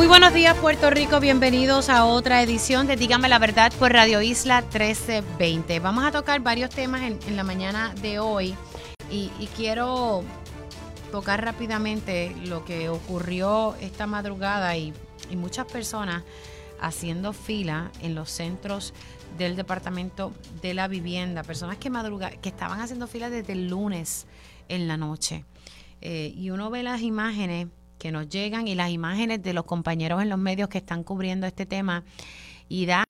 Muy buenos días Puerto Rico, bienvenidos a otra edición de Dígame la Verdad por Radio Isla 1320. Vamos a tocar varios temas en, la mañana de hoy y, quiero tocar rápidamente lo que ocurrió esta madrugada y, muchas personas haciendo fila en los centros del Departamento de la Vivienda, personas que, madruga, que estaban haciendo fila desde el lunes en la noche. Eh, y uno ve las imágenes que nos llegan y las imágenes de los compañeros en los medios que están cubriendo este tema y da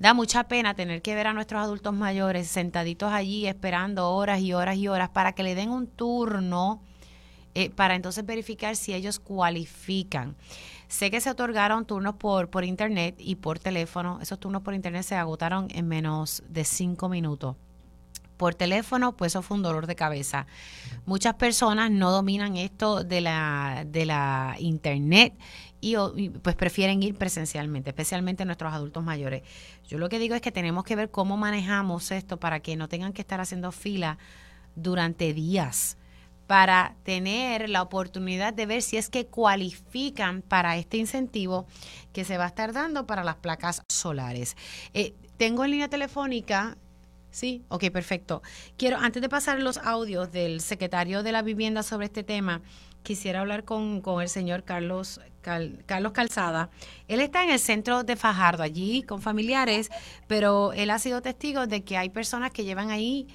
da mucha pena tener que ver a nuestros adultos mayores sentaditos allí esperando horas y horas y horas para que le den un turno eh, para entonces verificar si ellos cualifican. Sé que se otorgaron turnos por, por internet y por teléfono. Esos turnos por internet se agotaron en menos de cinco minutos por teléfono, pues eso fue un dolor de cabeza. Muchas personas no dominan esto de la, de la internet y, pues prefieren ir presencialmente, especialmente nuestros adultos mayores. Yo lo que digo es que tenemos que ver cómo manejamos esto para que no tengan que estar haciendo fila durante días para tener la oportunidad de ver si es que cualifican para este incentivo que se va a estar dando para las placas solares. Eh, tengo en línea telefónica Sí, ok, perfecto. Quiero, antes de pasar los audios del secretario de la vivienda sobre este tema, quisiera hablar con, el señor Carlos, Carlos Calzada. Él está en el centro de Fajardo, allí con familiares, pero él ha sido testigo de que hay personas que llevan ahí,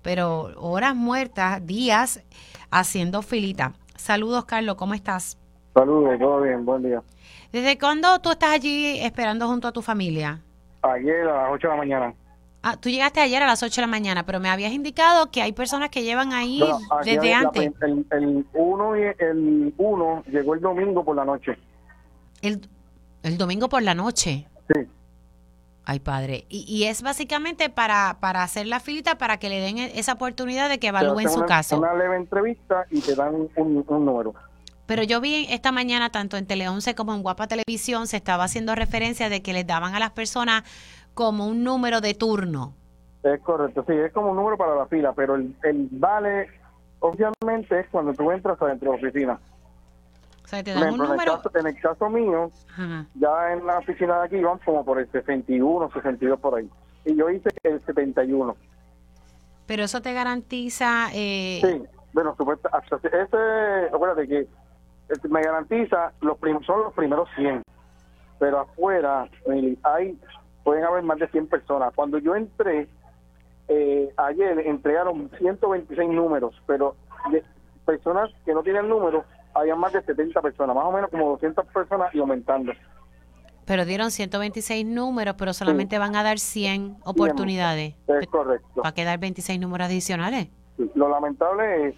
pero horas muertas, días, haciendo filita. Saludos, Carlos, ¿cómo estás? Saludos, todo bien, buen día. ¿Desde cuándo tú estás allí esperando junto a tu familia? Ayer a las 8 de la mañana. Ah, tú llegaste ayer a las 8 de la mañana, pero me habías indicado que hay personas que llevan ahí desde antes. el, uno, el uno llegó el domingo por la noche. El, el domingo por la noche. Sí. Ay, padre. Y, y es básicamente para, para hacer la filita, para que le den e, esa oportunidad de que evalúen su caso. Una leve entrevista y te dan un, un número. Pero yo vi esta mañana, tanto en Tele 11 como en Guapa Televisión, se estaba haciendo referencia de que les daban a las personas como un número de turno. Es correcto, sí, es como un número para la fila, pero el, vale obviamente es cuando tú entras adentro de la oficina. O sea, te dan un número. En el, caso, mío, ya en la oficina de aquí van como por el 61, 62 por ahí. Y yo hice el 71. Pero eso te garantiza. Eh... Sí, bueno, supuesto, ese, acuérdate que me garantiza, los son los primeros 100. Pero afuera hay pueden haber más de 100 personas. Cuando yo entré, eh, ayer entregaron 126 números, pero de personas que no tienen números, había más de 70 personas, más o menos como 200 personas y aumentando. Pero dieron 126 números, pero solamente van a dar 100 oportunidades. Es correcto. ¿Va a quedar 26 números adicionales? Lo lamentable es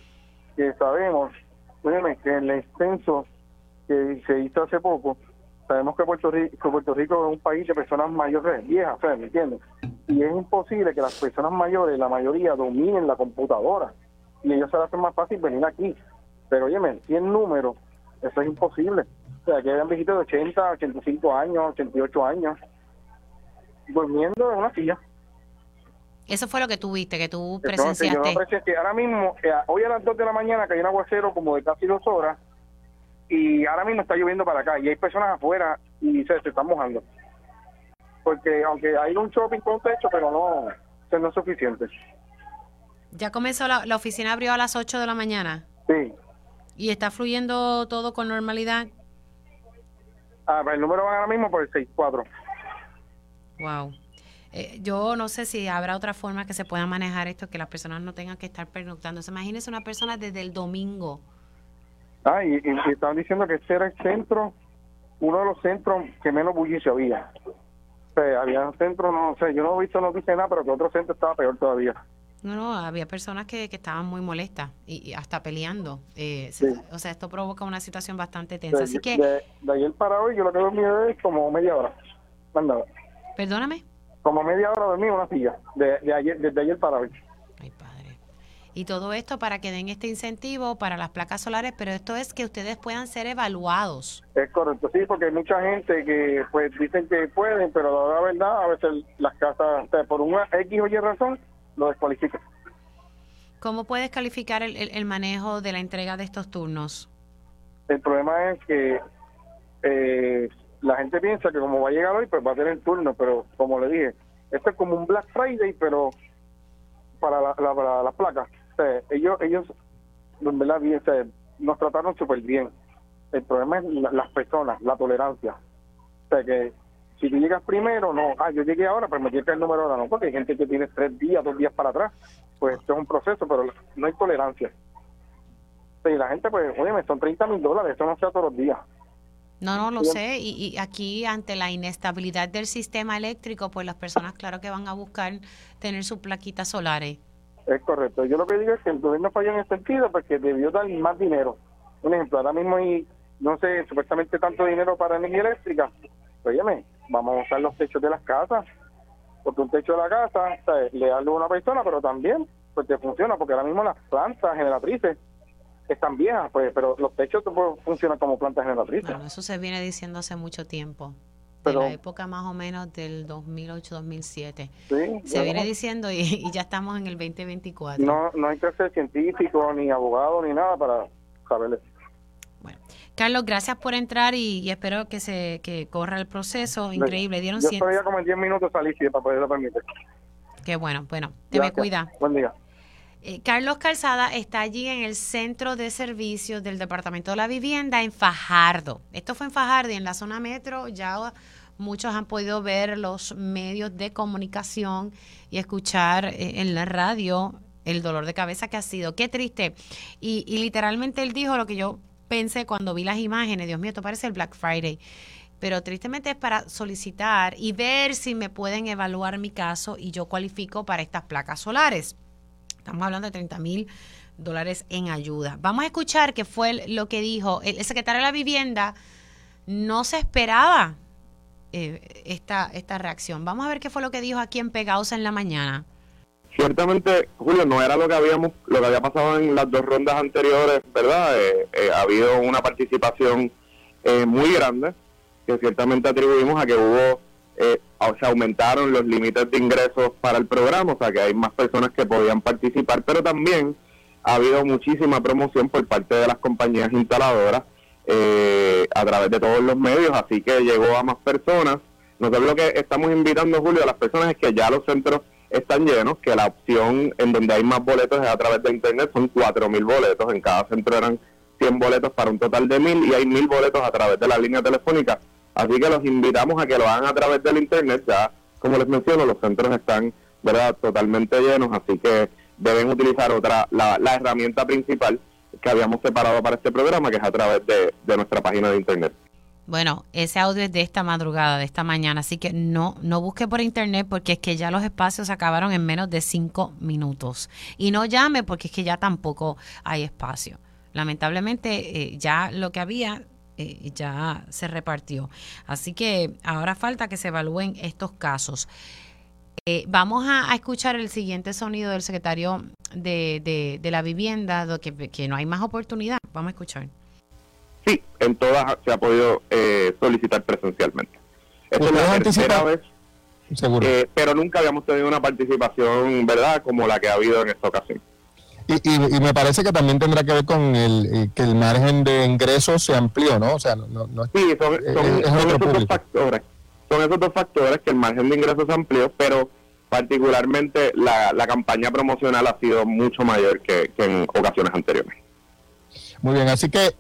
que sabemos, que en el extenso que se hizo hace poco, sabemos que Puerto Rico, Puerto Rico es un país de personas mayores, viejas, ¿me entiendes? Y es imposible que las personas mayores, la mayoría, dominen la computadora. Y ellos se les hace más fácil venir aquí. Pero oye, 100 números, eso es imposible. O sea, que hayan viejitos de 80, 85 años, 88 años, durmiendo en una silla. Eso fue lo que tú viste, que tú presenciaste. Ahora mismo, eh, hoy a las 2 de la mañana, que hay un aguacero como de casi dos horas, y ahora mismo está lloviendo para acá y hay personas afuera y se, están mojando. Porque aunque hay un shopping con techo, pero no, no es suficiente. ¿Ya comenzó la, la oficina abrió a las 8 de la mañana? Sí. ¿Y está fluyendo todo con normalidad? Ah, el número va ahora mismo por el 64. Wow. Eh, yo no sé si habrá otra forma que se pueda manejar esto, que las personas no tengan que estar pernoctando. Imagínese una persona desde el domingo Ah, y, estaban diciendo que este era el centro, uno de los centros que menos bullicio había. O sea, había centros, no sé, yo no he visto noticias nada, pero que otro centro estaba peor todavía. No, no, había personas que, que estaban muy molestas y, hasta peleando. Eh, o sea, esto provoca una situación bastante tensa. Así que... De, ayer para hoy, yo lo que dormí es como media hora. Mandaba. Perdóname. Como media hora dormí en una silla, de, de ayer, desde ayer para hoy. Y todo esto para que den este incentivo para las placas solares, pero esto es que ustedes puedan ser evaluados. Es correcto, sí, porque hay mucha gente que pues dicen que pueden, pero la verdad a veces las casas, por una X o Y razón, lo descualifican. ¿Cómo puedes calificar el, el, manejo de la entrega de estos turnos? El problema es que eh, la gente piensa que como va a llegar hoy, pues va a tener turno, pero como le dije, esto es como un Black Friday, pero para las la, placas. Ellos, ellos, en verdad, bien, nos trataron súper bien. El problema es las personas, la tolerancia. O sea, que si tú llegas primero, no, ah, yo llegué ahora, pues me que el número ahora, no, porque hay gente que tiene tres días, dos días para atrás. Pues esto es un proceso, pero no hay tolerancia. y la gente, pues, oye, son 30 mil dólares, esto no sea todos los días. No, no lo sé. Y, aquí, ante la inestabilidad del sistema eléctrico, pues las personas, claro que van a buscar tener sus plaquitas solares. Es correcto. Yo lo que digo es que el gobierno falló en ese sentido porque debió dar más dinero. Un ejemplo, ahora mismo hay, no sé, supuestamente tanto dinero para energía eléctrica. Óyeme, vamos a usar los techos de las casas. Porque un techo de la casa, le da a una persona, pero también pues te funciona, porque ahora mismo las plantas generatrices están viejas, pues, pero los techos funcionan como plantas generatrices. Bueno, eso se viene diciendo hace mucho tiempo. De la época más o menos del 2008-2007. Sí, se viene diciendo y, ya estamos en el 2024. No, no hay que ser científico, ni abogado, ni nada para saberle. Bueno, Carlos, gracias por entrar y, espero que se que corra el proceso. Increíble. Dieron Yo ya como en 10 minutos salí, para poderlo permitir. Qué bueno. Bueno, te me cuida. Buen día. Eh, Carlos Calzada está allí en el centro de servicios del Departamento de la Vivienda en Fajardo. Esto fue en Fajardo y en la zona metro ya muchos han podido ver los medios de comunicación y escuchar eh, en la radio el dolor de cabeza que ha sido. Qué triste. Y, y literalmente él dijo lo que yo pensé cuando vi las imágenes. Dios mío, esto parece el Black Friday pero tristemente es para solicitar y ver si me pueden evaluar mi caso y yo cualifico para estas placas solares. Estamos hablando de 30 mil dólares en ayuda. Vamos a escuchar qué fue lo que dijo el, secretario de la Vivienda. No se esperaba eh, esta, esta reacción. Vamos a ver qué fue lo que dijo aquí en Pegados en la mañana. Ciertamente, Julio, no era lo que habíamos, lo que había pasado en las dos rondas anteriores, ¿verdad? Eh, eh, ha habido una participación muy grande que ciertamente atribuimos a que hubo eh, se aumentaron los límites de ingresos para el programa, o sea que hay más personas que podían participar, pero también ha habido muchísima promoción por parte de las compañías instaladoras eh, a través de todos los medios, así que llegó a más personas. Nosotros lo que estamos invitando, Julio, a las personas es que ya los centros están llenos, que la opción en donde hay más boletos es a través de Internet, son 4.000 boletos, en cada centro eran 100 boletos para un total de 1.000 y hay 1.000 boletos a través de la línea telefónica Así que los invitamos a que lo hagan a través del Internet. Ya, como les menciono, los centros están verdad totalmente llenos, así que deben utilizar otra la, herramienta principal que habíamos separado para este programa, que es a través de, nuestra página de Internet. Bueno, ese audio es de esta madrugada, de esta mañana, así que no, no busque por internet porque es que ya los espacios acabaron en menos de cinco minutos. Y no llame porque es que ya tampoco hay espacio. Lamentablemente eh, ya lo que había eh, ya se repartió. Así que ahora falta que se evalúen estos casos. Eh, vamos a, escuchar el siguiente sonido del secretario de, de, la vivienda, que, que, no hay más oportunidad. Vamos a escuchar. Sí, en todas se ha podido eh, solicitar presencialmente. Esta es la tercera vez, pero nunca habíamos tenido una participación, ¿verdad?, como la que ha habido en esta ocasión. Y, y, me parece que también tendrá que ver con el eh, que el margen de ingresos se amplió, ¿no? O sea, no, no, sí, son, esos dos factores. Son esos dos factores que el margen de ingresos se amplió, pero particularmente la, la campaña promocional ha sido mucho mayor que, en ocasiones anteriores. Muy bien, así que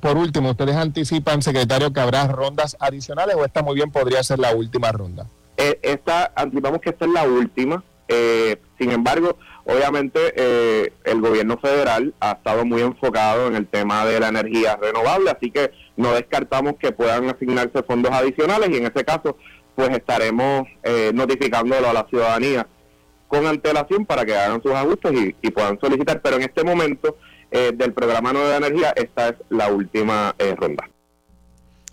por último, ¿ustedes anticipan, secretario, que habrá rondas adicionales o esta muy bien podría ser la última ronda? Eh, esta, anticipamos que esta es la última. Eh, sin embargo, Obviamente, eh, el gobierno federal ha estado muy enfocado en el tema de la energía renovable, así que no descartamos que puedan asignarse fondos adicionales y en ese caso, pues estaremos eh, notificándolo a la ciudadanía con antelación para que hagan sus ajustes y, puedan solicitar. Pero en este momento eh, del programa Nueva Energía, esta es la última eh, ronda.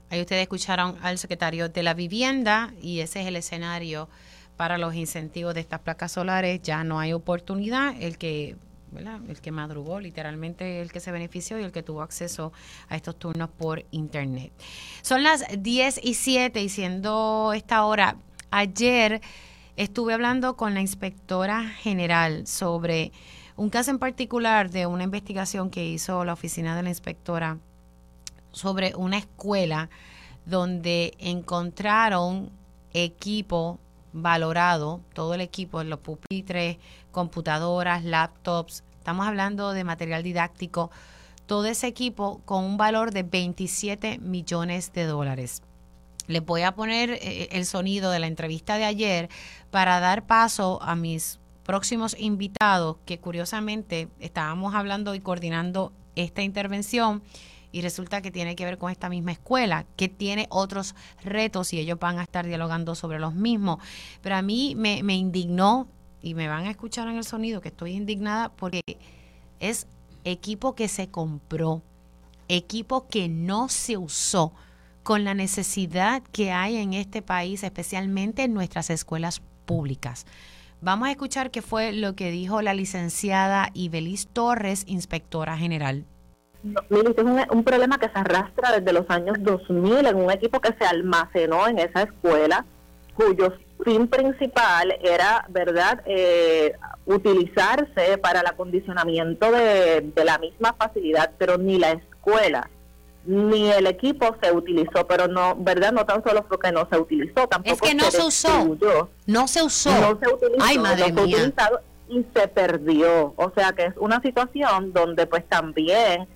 Ahí ustedes escucharon al secretario de la Vivienda y ese es el escenario para los incentivos de estas placas solares ya no hay oportunidad. El que el que madrugó, literalmente el que se benefició y el que tuvo acceso a estos turnos por internet. Son las 10 y 7 y siendo esta hora, ayer estuve hablando con la inspectora general sobre un caso en particular de una investigación que hizo la oficina de la inspectora sobre una escuela donde encontraron equipo valorado, todo el equipo, los pupitres, computadoras, laptops, estamos hablando de material didáctico, todo ese equipo con un valor de 27 millones de dólares. Les voy a poner eh, el sonido de la entrevista de ayer para dar paso a mis próximos invitados que curiosamente estábamos hablando y coordinando esta intervención y resulta que tiene que ver con esta misma escuela, que tiene otros retos y ellos van a estar dialogando sobre los mismos. Pero a mí me, indignó, y me van a escuchar en el sonido, que estoy indignada porque es equipo que se compró, equipo que no se usó con la necesidad que hay en este país, especialmente en nuestras escuelas públicas. Vamos a escuchar qué fue lo que dijo la licenciada Ibelis Torres, inspectora general es un, un, problema que se arrastra desde los años 2000 en un equipo que se almacenó en esa escuela, cuyo fin principal era, ¿verdad?, eh, utilizarse para el acondicionamiento de, la misma facilidad, pero ni la escuela ni el equipo se utilizó, pero no, ¿verdad? No tan solo porque no se utilizó, tampoco es que no se, usó. No se usó. No se utilizó. Ay, madre mía. y se perdió. O sea que es una situación donde pues también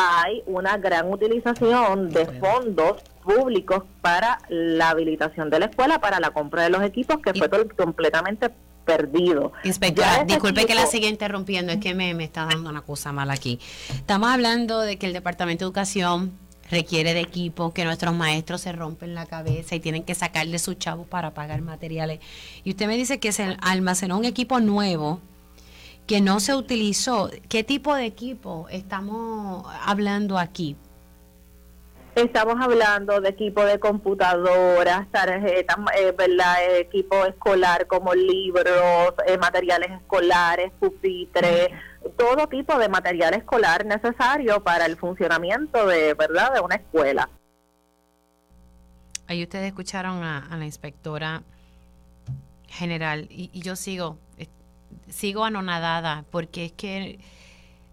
hay una gran utilización de fondos públicos para la habilitación de la escuela, para la compra de los equipos, que fue completamente perdido. Inspectora, disculpe que la siga interrumpiendo, es que me, me está dando una cosa mala aquí. Estamos hablando de que el Departamento de Educación requiere de equipo, que nuestros maestros se rompen la cabeza y tienen que sacarle sus chavos para pagar materiales. Y usted me dice que se almacenó un equipo nuevo que no se utilizó. ¿Qué tipo de equipo estamos hablando aquí? Estamos hablando de equipo de computadoras, tarjetas, eh, ¿verdad? equipo escolar como libros, eh, materiales escolares, pupitres, todo tipo de material escolar necesario para el funcionamiento de, ¿verdad? de una escuela. Ahí ustedes escucharon a, la inspectora general y, y yo sigo sigo anonadada porque es que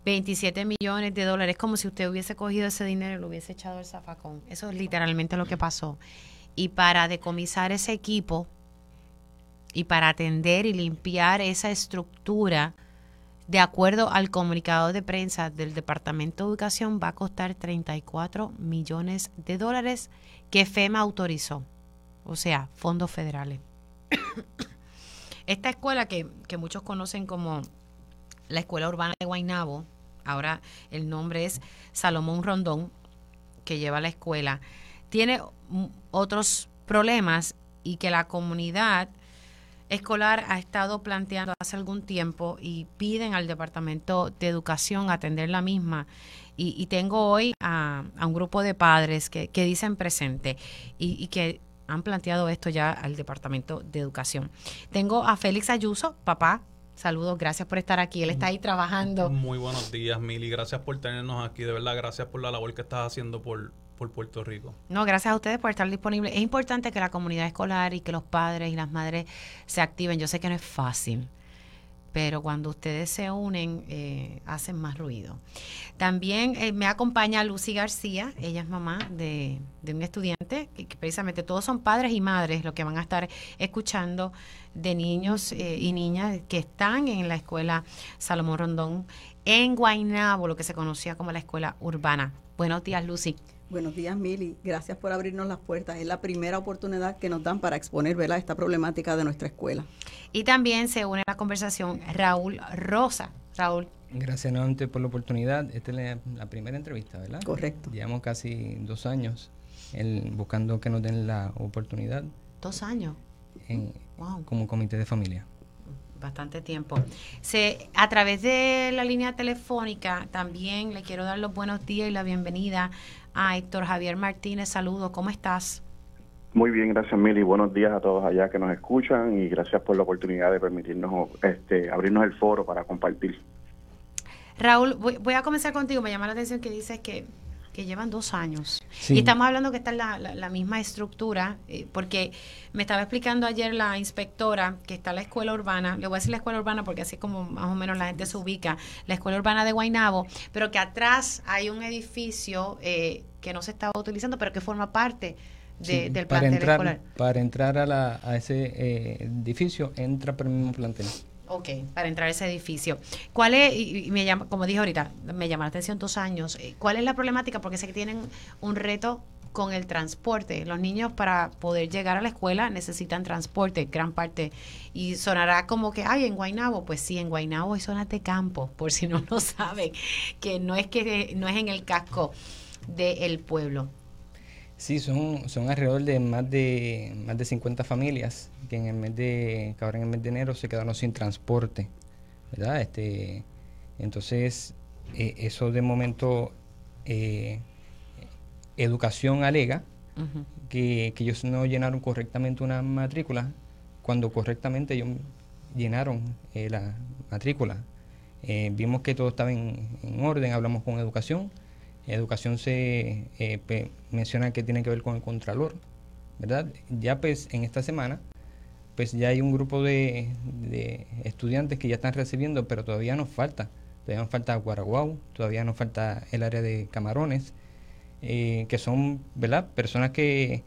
27 millones de dólares es como si usted hubiese cogido ese dinero y lo hubiese echado al zafacón. Eso es literalmente lo que pasó. Y para decomisar ese equipo y para atender y limpiar esa estructura, de acuerdo al comunicado de prensa del Departamento de Educación, va a costar 34 millones de dólares que FEMA autorizó, o sea, fondos federales. Esta escuela que, muchos conocen como la Escuela Urbana de Guaynabo, ahora el nombre es Salomón Rondón, que lleva la escuela, tiene otros problemas y que la comunidad escolar ha estado planteando hace algún tiempo y piden al Departamento de Educación atender la misma. Y, tengo hoy a, un grupo de padres que, dicen presente y, y que han planteado esto ya al Departamento de Educación. Tengo a Félix Ayuso, papá. Saludos, gracias por estar aquí. Él está ahí trabajando. Muy buenos días, Mili. Gracias por tenernos aquí. De verdad, gracias por la labor que estás haciendo por, por Puerto Rico. No, gracias a ustedes por estar disponibles. Es importante que la comunidad escolar y que los padres y las madres se activen. Yo sé que no es fácil pero cuando ustedes se unen eh, hacen más ruido. También eh, me acompaña Lucy García, ella es mamá de, un estudiante, que, precisamente todos son padres y madres los que van a estar escuchando de niños eh, y niñas que están en la escuela Salomón Rondón en Guaynabo, lo que se conocía como la escuela urbana. Buenos días, Lucy. Buenos días, Mili. Gracias por abrirnos las puertas. Es la primera oportunidad que nos dan para exponer ¿verdad? esta problemática de nuestra escuela. Y también se une a la conversación Raúl Rosa. Raúl. Gracias nuevamente por la oportunidad. Esta es la, primera entrevista, ¿verdad? Correcto. Llevamos casi dos años buscando que nos den la oportunidad. ¿Dos años? Como comité de familia bastante tiempo. Se, a través de la línea telefónica también le quiero dar los buenos días y la bienvenida a Héctor Javier Martínez. Saludos, ¿cómo estás? Muy bien, gracias Mili. Buenos días a todos allá que nos escuchan y gracias por la oportunidad de permitirnos este, abrirnos el foro para compartir. Raúl, voy, voy a comenzar contigo. Me llama la atención que dices que que llevan dos años. Y estamos hablando que está en la, la, misma estructura, eh, porque me estaba explicando ayer la inspectora que está en la escuela urbana, le voy a decir la escuela urbana porque así como más o menos la gente se ubica, la escuela urbana de Guaynabo, pero que atrás hay un edificio eh, que no se estaba utilizando, pero que forma parte de- del para plantel entrar, escolar. Para entrar a, la, a ese eh, edificio, entra por el mismo plantel. Ok, para entrar a ese edificio. ¿Cuál es, y me llama, como dije ahorita, me llama la atención dos años, eh, ¿cuál es la problemática? Porque sé que tienen un reto con el transporte. Los niños para poder llegar a la escuela necesitan transporte, gran parte. Y sonará como que, ay, en Guaynabo, pues sí, en Guaynabo hay zonas de campo, por si no lo saben, que no es que no es en el casco del pueblo. Sí, son, son alrededor de más de más de 50 familias que en el mes de que ahora en el mes de enero se quedaron sin transporte, ¿verdad? Este, entonces eh, eso de momento eh, educación alega que, que ellos no llenaron correctamente una matrícula cuando correctamente ellos llenaron eh, la matrícula. Vimos que todo estaba en, en orden, hablamos con educación. Educación se menciona que tiene que ver con el contralor, ¿verdad? Ya pues en esta semana, pues ya hay un grupo de, de estudiantes que ya están recibiendo, pero todavía nos falta. Todavía nos falta Guaraguao, todavía nos falta el área de Camarones, eh, que son, ¿verdad? Personas que,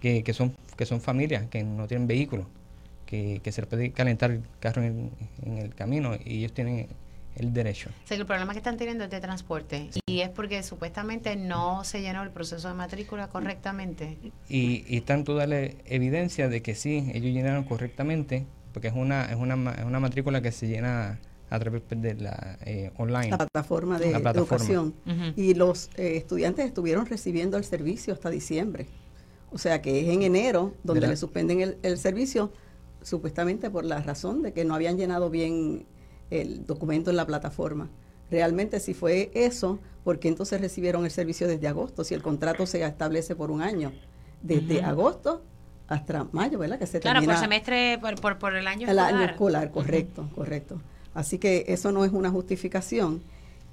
que, que son, que son familias, que no tienen vehículos, que, que se les puede calentar el carro en, en el camino y ellos tienen el derecho. O sea, que el problema que están teniendo es de transporte y es porque supuestamente no se llenó el proceso de matrícula correctamente. Y, y están toda la evidencia de que sí, ellos llenaron correctamente, porque es una, es una, ma- es una matrícula que se llena a través de la eh, online. la plataforma de La plataforma. educación. Y los eh, estudiantes estuvieron recibiendo el servicio hasta diciembre. O sea que es en enero donde ¿Verdad? le suspenden el, el servicio, supuestamente por la razón de que no habían llenado bien el documento en la plataforma. Realmente si fue eso, ¿por qué entonces recibieron el servicio desde agosto? Si el contrato se establece por un año, desde agosto hasta mayo, ¿verdad? Que se Claro, por semestre, por, por, por el año el escolar. año escolar, correcto, correcto. Así que eso no es una justificación.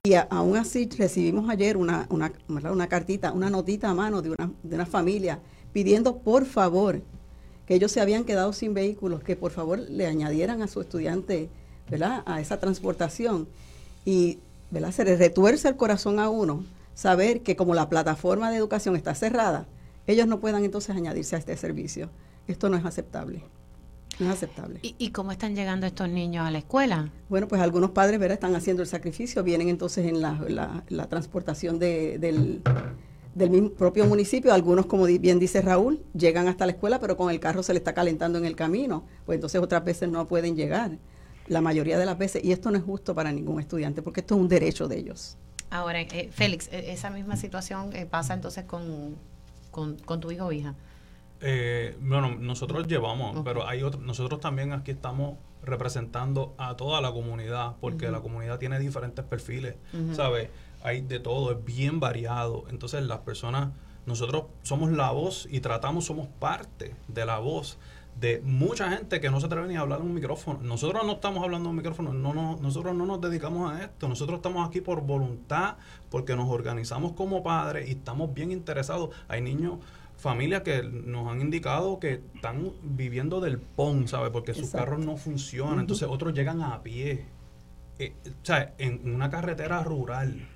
Y a- aún así recibimos ayer una, una, una cartita, una notita a mano de una, de una familia pidiendo por favor que ellos se habían quedado sin vehículos, que por favor le añadieran a su estudiante ¿verdad? a esa transportación. Y ¿verdad? se le retuerce el corazón a uno saber que como la plataforma de educación está cerrada, ellos no puedan entonces añadirse a este servicio. Esto no es aceptable. No es aceptable. ¿Y, y cómo están llegando estos niños a la escuela? Bueno, pues algunos padres ¿verdad? están haciendo el sacrificio, vienen entonces en la, la- la transportación de- del, del mismo propio municipio. Algunos, como bien dice Raúl, llegan hasta la escuela, pero con el carro se le está calentando en el camino. Pues entonces otras veces no pueden llegar, la mayoría de las veces. Y esto no es justo para ningún estudiante, porque esto es un derecho de ellos. Ahora, eh, Félix, eh, esa misma situación eh, pasa entonces con, con, con tu hijo o hija. Eh, bueno, nosotros llevamos, pero hay otro, nosotros también aquí estamos representando a toda la comunidad, porque la comunidad tiene diferentes perfiles. ¿sabes? Hay de todo, es bien variado. Entonces las personas, nosotros somos la voz y tratamos, somos parte de la voz de mucha gente que no se atreve ni a hablar en un micrófono. Nosotros no estamos hablando en un micrófono, no, no, nosotros no nos dedicamos a esto, nosotros estamos aquí por voluntad, porque nos organizamos como padres y estamos bien interesados. Hay niños, familias que nos han indicado que están viviendo del PON, ¿sabes? Porque sus Exacto. carros no funcionan, entonces otros llegan a pie. Eh, o sea, en una carretera rural,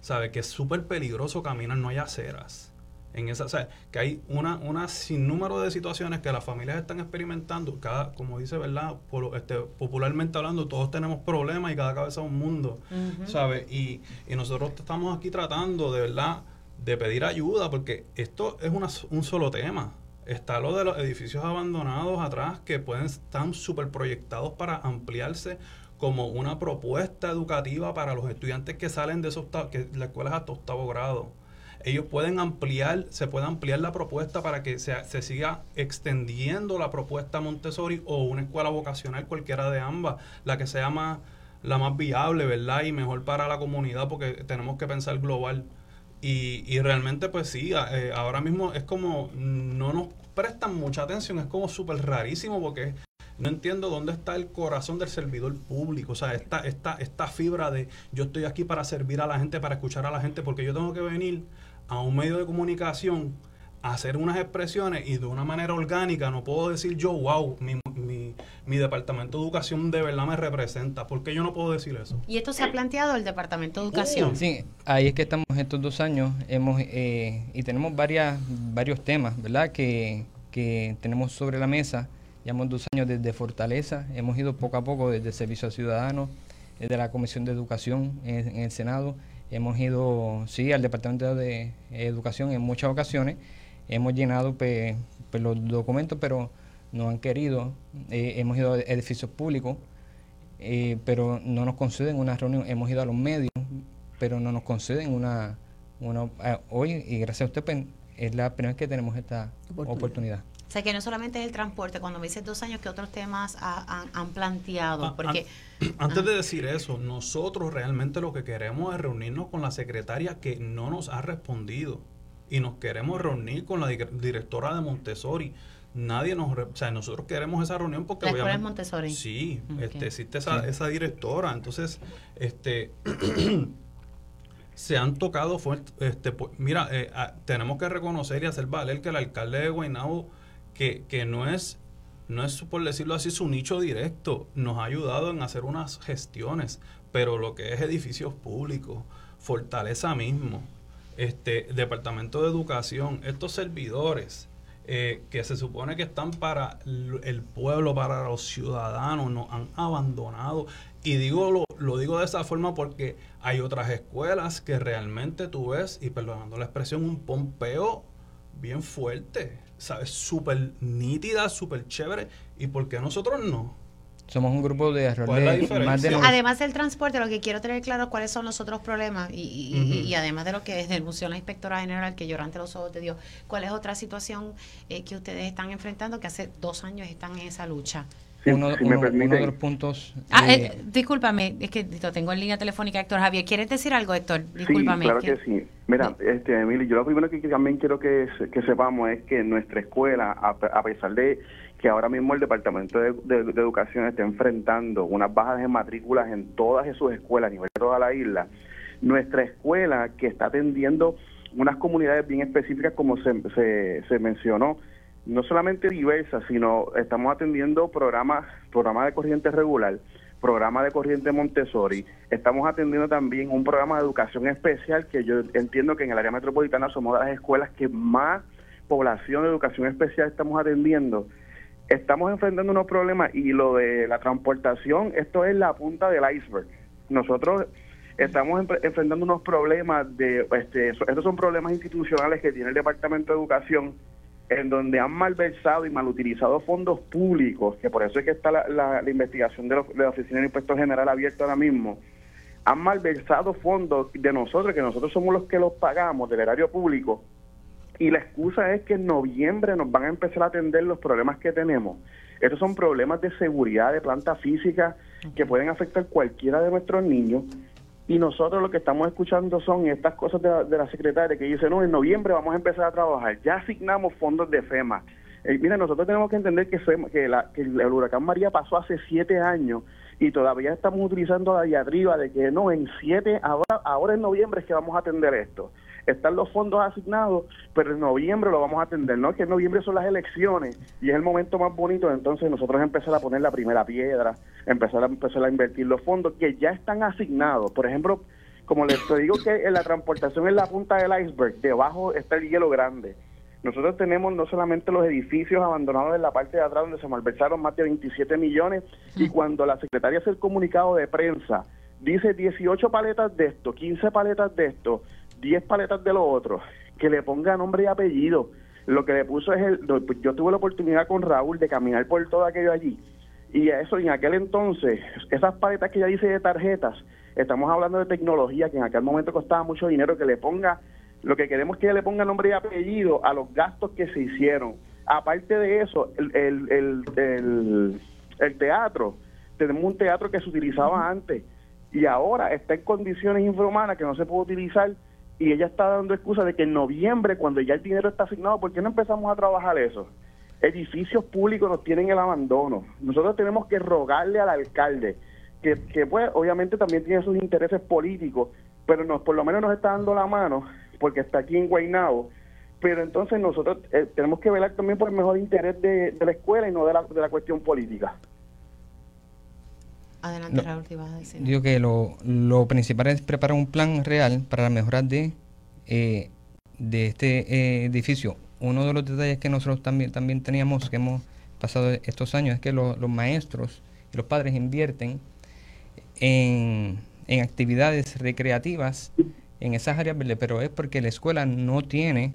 ¿sabes? Que es súper peligroso caminar, no hay aceras. En esa, o sea, que hay una, una sinnúmero de situaciones que las familias están experimentando. Cada, como dice, ¿verdad? Por, este, popularmente hablando, todos tenemos problemas y cada cabeza es un mundo. ¿sabes? Y, y nosotros estamos aquí tratando de verdad de pedir ayuda porque esto es una, un solo tema. Está lo de los edificios abandonados atrás que pueden estar súper proyectados para ampliarse como una propuesta educativa para los estudiantes que salen de esos que la escuela es hasta octavo grado. Ellos pueden ampliar, se puede ampliar la propuesta para que se, se siga extendiendo la propuesta Montessori o una escuela vocacional, cualquiera de ambas, la que sea más, la más viable, ¿verdad? Y mejor para la comunidad porque tenemos que pensar global. Y, y realmente pues sí, eh, ahora mismo es como no nos prestan mucha atención, es como súper rarísimo porque no entiendo dónde está el corazón del servidor público, o sea, esta, esta, esta fibra de yo estoy aquí para servir a la gente, para escuchar a la gente, porque yo tengo que venir a un medio de comunicación hacer unas expresiones y de una manera orgánica no puedo decir yo, wow, mi, mi, mi departamento de educación de verdad me representa. ¿Por qué yo no puedo decir eso? Y esto se ha planteado el Departamento de Educación. Sí, ahí es que estamos estos dos años hemos eh, y tenemos varias, varios temas, ¿verdad? Que, que tenemos sobre la mesa. Llevamos dos años desde Fortaleza, hemos ido poco a poco desde Servicio al Ciudadano, desde la Comisión de Educación en, en el Senado, hemos ido, sí, al Departamento de Educación en muchas ocasiones hemos llenado pues, pues, los documentos, pero no han querido. Eh, hemos ido a edificios públicos, eh, pero no nos conceden una reunión. Hemos ido a los medios, pero no nos conceden una... una eh, hoy, y gracias a usted, pues, es la primera vez que tenemos esta oportunidad. O sea, que no solamente es el transporte, cuando me dices dos años, ¿qué otros temas han planteado? Ah, Porque, antes de decir eso, nosotros realmente lo que queremos es reunirnos con la secretaria que no nos ha respondido y nos queremos reunir con la directora de Montessori. Nadie nos, o sea, nosotros queremos esa reunión porque ¿La escuela Montessori? Sí, este, existe esa, esa directora, entonces, este, se han tocado este, pues, mira, eh, tenemos que reconocer y hacer valer que el alcalde de Guaynabo, que, que no es no es por decirlo así su nicho directo, nos ha ayudado en hacer unas gestiones, pero lo que es edificios públicos, Fortaleza mismo, este Departamento de Educación, estos servidores eh, que se supone que están para el pueblo, para los ciudadanos, nos han abandonado. Y digo lo, lo digo de esa forma porque hay otras escuelas que realmente tú ves, y perdonando la expresión, un pompeo bien fuerte, ¿sabes? Súper nítida, súper chévere. ¿Y por qué nosotros no? Somos un grupo de más de Además del transporte, lo que quiero tener claro cuáles son los otros problemas y, y, además de lo que denunció la inspectora general que llorante los ojos de Dios, ¿cuál es otra situación eh, que ustedes están enfrentando que hace dos años están en esa lucha? Uno, de los puntos. Ah, eh, discúlpame, es que lo tengo en línea telefónica, Héctor Javier. ¿Quieres decir algo, Héctor? Discúlpame. Sí, claro que, sí. Mira, este, Emily, yo lo primero que también quiero que, que sepamos es que nuestra escuela, a pesar de que ahora mismo el Departamento de, Educación está enfrentando unas bajas de matrículas en todas sus escuelas a nivel de toda la isla. Nuestra escuela, que está atendiendo unas comunidades bien específicas, como se, se, mencionó, no solamente diversas, sino estamos atendiendo programas, programas de corriente regular, programa de corriente Montessori, estamos atendiendo también un programa de educación especial que yo entiendo que en el área metropolitana somos de las escuelas que más población de educación especial estamos atendiendo estamos enfrentando unos problemas y lo de la transportación, esto es la punta del iceberg. Nosotros estamos enfrentando unos problemas de, este, estos son problemas institucionales que tiene el Departamento de Educación en donde han malversado y malutilizado fondos públicos, que por eso es que está la, investigación de, de, la Oficina del Impuesto General abierta ahora mismo, han malversado fondos de nosotros, que nosotros somos los que los pagamos del erario público, y la excusa es que en noviembre nos van a empezar a atender los problemas que tenemos. Estos son problemas de seguridad de planta física que pueden afectar cualquiera de nuestros niños. Y nosotros lo que estamos escuchando son estas cosas de la, secretaria que dice, no, en noviembre vamos a empezar a trabajar. Ya asignamos fondos de FEMA. Eh, mira, nosotros tenemos que entender que, que, la, el huracán María pasó hace siete años y todavía estamos utilizando la diatriba de que no, en siete, ahora, ahora en noviembre es que vamos a atender esto están los fondos asignados, pero en noviembre lo vamos a atender, ¿no? Que en noviembre son las elecciones y es el momento más bonito, entonces nosotros empezar a poner la primera piedra, empezar a empezar a invertir los fondos que ya están asignados. Por ejemplo, como les digo que en la transportación es la punta del iceberg, debajo está el hielo grande. Nosotros tenemos no solamente los edificios abandonados en la parte de atrás donde se malversaron más de 27 millones y cuando la secretaria hace el comunicado de prensa dice 18 paletas de esto, 15 paletas de esto, 10 paletas de lo otro, que le ponga nombre y apellido. Lo que le puso es el. Yo tuve la oportunidad con Raúl de caminar por todo aquello allí. Y eso, en aquel entonces, esas paletas que ya dice de tarjetas, estamos hablando de tecnología que en aquel momento costaba mucho dinero, que le ponga. Lo que queremos es que le ponga nombre y apellido a los gastos que se hicieron. Aparte de eso, el, el, el, el teatro, tenemos un teatro que se utilizaba antes y ahora está en condiciones infrahumanas que no se puede utilizar y ella está dando excusa de que en noviembre, cuando ya el dinero está asignado, ¿por qué no empezamos a trabajar eso? Edificios públicos nos tienen el abandono. Nosotros tenemos que rogarle al alcalde, que, que pues obviamente también tiene sus intereses políticos, pero nos, por lo menos nos está dando la mano, porque está aquí en Guaynabo, pero entonces nosotros eh, tenemos que velar también por el mejor interés de, de la escuela y no de la, de la cuestión política. Adelante, No. Raúl, ¿qué ibas a decir? Digo que lo, lo principal es preparar un plan real para la mejora de, eh, de este eh, edificio. Uno de los detalles que nosotros también, también teníamos, que hemos pasado estos años, es que lo- los maestros y los padres invierten en, en actividades recreativas en esas áreas verdes, pero es porque la escuela no tiene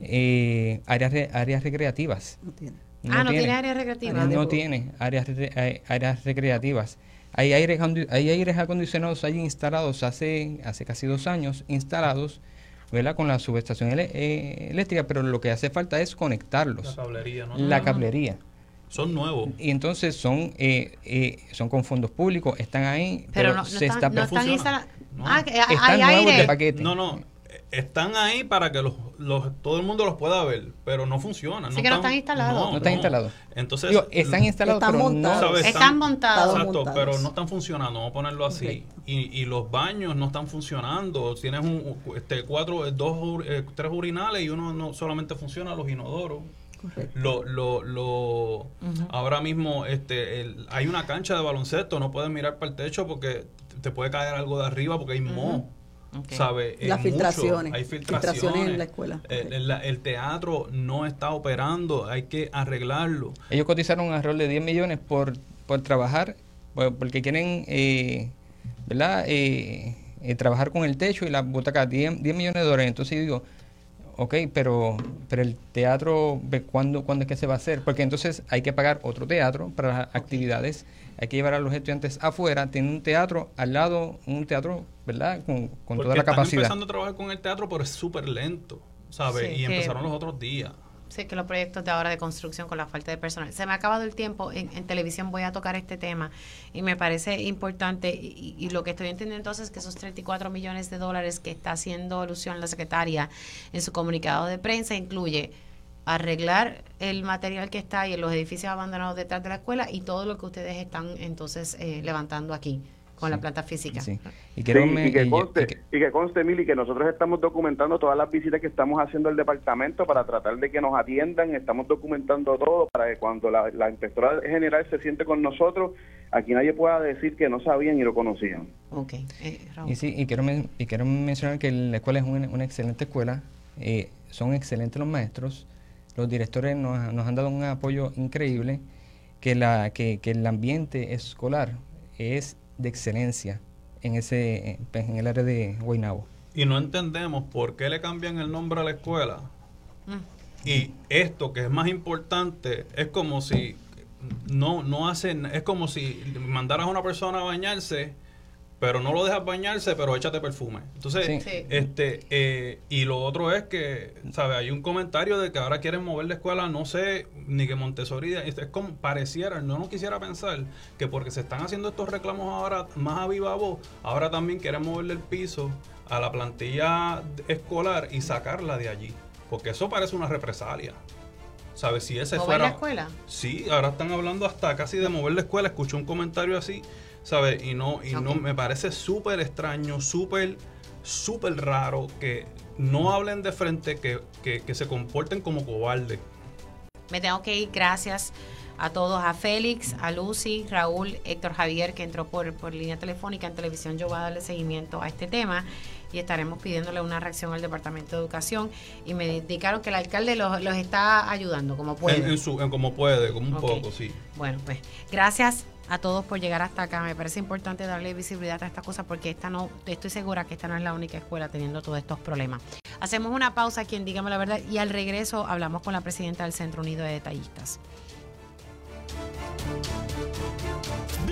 eh, áreas, re- áreas recreativas. No tiene. ah, no tiene área recreativa. No tiene áreas, re- eh, áreas recreativas. Hay aires, hay aires acondicionados allí instalados hace, hace casi dos años, instalados ¿verdad? con la subestación eh, eléctrica, pero lo que hace falta es La conectarlos, cablería, ¿no? la cablería. Son nuevos. Y entonces son eh, eh, son con fondos públicos, están ahí, Pero, pero, no, no se están, está no están instala- No. Ah, que hay están nuevos aire. de paquete. No, no. Están ahí para que los, los- todo el mundo los pueda ver, pero no funcionan. Así que no están instalados. No están instalados. Entonces, Digo, están instalados, Están pero montados. no ¿sabes? Están montados. Están Exacto, montados. pero no están funcionando, vamos a ponerlo así. Y, y los baños no están funcionando. Tienes un, este, cuatro, eh, dos, eh, tres urinales y uno no solamente funciona los inodoros. Correcto. Lo, lo, lo, Ahora mismo este, el- hay una cancha de baloncesto, no puedes mirar para el techo porque te puede caer algo de arriba porque hay moho. Ok. ¿sabe? Las Es filtraciones, mucho, hay filtraciones filtraciones en la escuela, El, correcto. el- el teatro no está operando, hay que arreglarlo. Ellos cotizaron un error de 10 millones por, por trabajar, por- porque quieren, eh, ¿verdad? Eh, eh, trabajar con el techo y las butacas, 10, 10 millones de dólares. Entonces yo digo, ok, pero, pero el teatro, ve ¿cuándo, ¿cuándo es que se va a hacer? Porque entonces hay que pagar otro teatro para las actividades, hay que llevar a los estudiantes afuera, tiene un teatro al lado, un teatro, ¿verdad? Con, con Porque toda la están capacidad. empezando a trabajar con el teatro, pero es súper lento, ¿sabes? Sí, y que- empezaron los otros días. Sé que los proyectos de ahora de construcción con la falta de personal. Se me ha acabado el tiempo. En, televisión voy a tocar este tema y me parece importante. Y, y lo que estoy entendiendo entonces es que esos 34 millones de dólares que está haciendo alusión la secretaria en su comunicado de prensa incluye arreglar el material que está ahí en los edificios abandonados detrás de la escuela y todo lo que ustedes están entonces eh, levantando aquí con la Sí, planta física. Sí. Y Sí, quiero me- y, que y- conste, y que- y que conste, Mili, que nosotros estamos documentando todas las visitas que estamos haciendo al departamento para tratar de que nos atiendan, estamos documentando todo para que cuando la, la inspectora general se siente con nosotros, aquí nadie pueda decir que no sabían y lo conocían. Ok. eh. Y sí, y quiero, men- y quiero mencionar que la escuela es una, una excelente escuela, eh, son excelentes los maestros, los directores nos, nos han dado un apoyo increíble, que, la, que, que el ambiente escolar es de excelencia en, ese, pues, en el área de Guaynabo. Y no entendemos por qué le cambian el nombre a la escuela. Y esto, que es más importante, es como si no, no hacen, es como si mandaras a una persona a bañarse, pero no lo dejas bañarse, pero échate perfume. Entonces, Sí. Sí. este, eh, y lo otro es que, ¿sabes? Hay un comentario de que ahora quieren mover la escuela, no sé, ni que Montessori, es es como pareciera, no no quisiera pensar que porque se están haciendo estos reclamos ahora más a viva voz, ahora también quieren moverle el piso a la plantilla escolar y sacarla de allí. Porque eso parece una represalia. ¿Sabes? Si ese ¿Mover fuera... la escuela? Sí, ahora están hablando hasta casi de mover la escuela. Escuché un comentario así, ¿sabes? Y no, y no Ok. me parece súper extraño, súper, súper raro que no hablen de frente, que, que, que se comporten como cobardes. Me tengo que ir. Gracias a todos, a Félix, a Lucy, Raúl, Héctor Javier, que entró por, por línea telefónica en televisión. Yo voy a darle seguimiento a este tema y estaremos pidiéndole una reacción al Departamento de Educación. Y me indicaron que el alcalde los, los está ayudando como puede. En, en su, en como puede, como un Ok. poco, sí. Bueno, pues gracias a todos por llegar hasta acá. Me parece importante darle visibilidad a esta cosa porque esta no, estoy segura que esta no es la única escuela teniendo todos estos problemas. Hacemos una pausa aquí en Dígame la Verdad y al regreso hablamos con la presidenta del Centro Unido de Detallistas.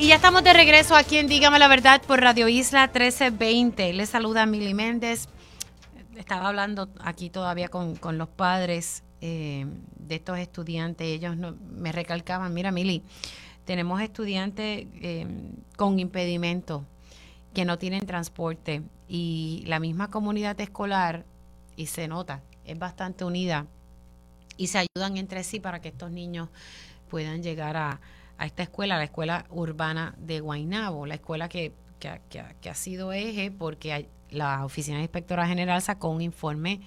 Y ya estamos de regreso aquí en Dígame la Verdad por Radio Isla 1320. Les saluda Mili Méndez. Estaba hablando aquí todavía con, con los padres eh, de estos estudiantes. Ellos no, me recalcaban, mira, Mili, tenemos estudiantes eh, con impedimento que no tienen transporte y la misma comunidad escolar, y se nota, es bastante unida y se ayudan entre sí para que estos niños puedan llegar a, a esta escuela, la escuela urbana de Guaynabo, la escuela que, que, que ha sido eje porque la Oficina de Inspectora General sacó un informe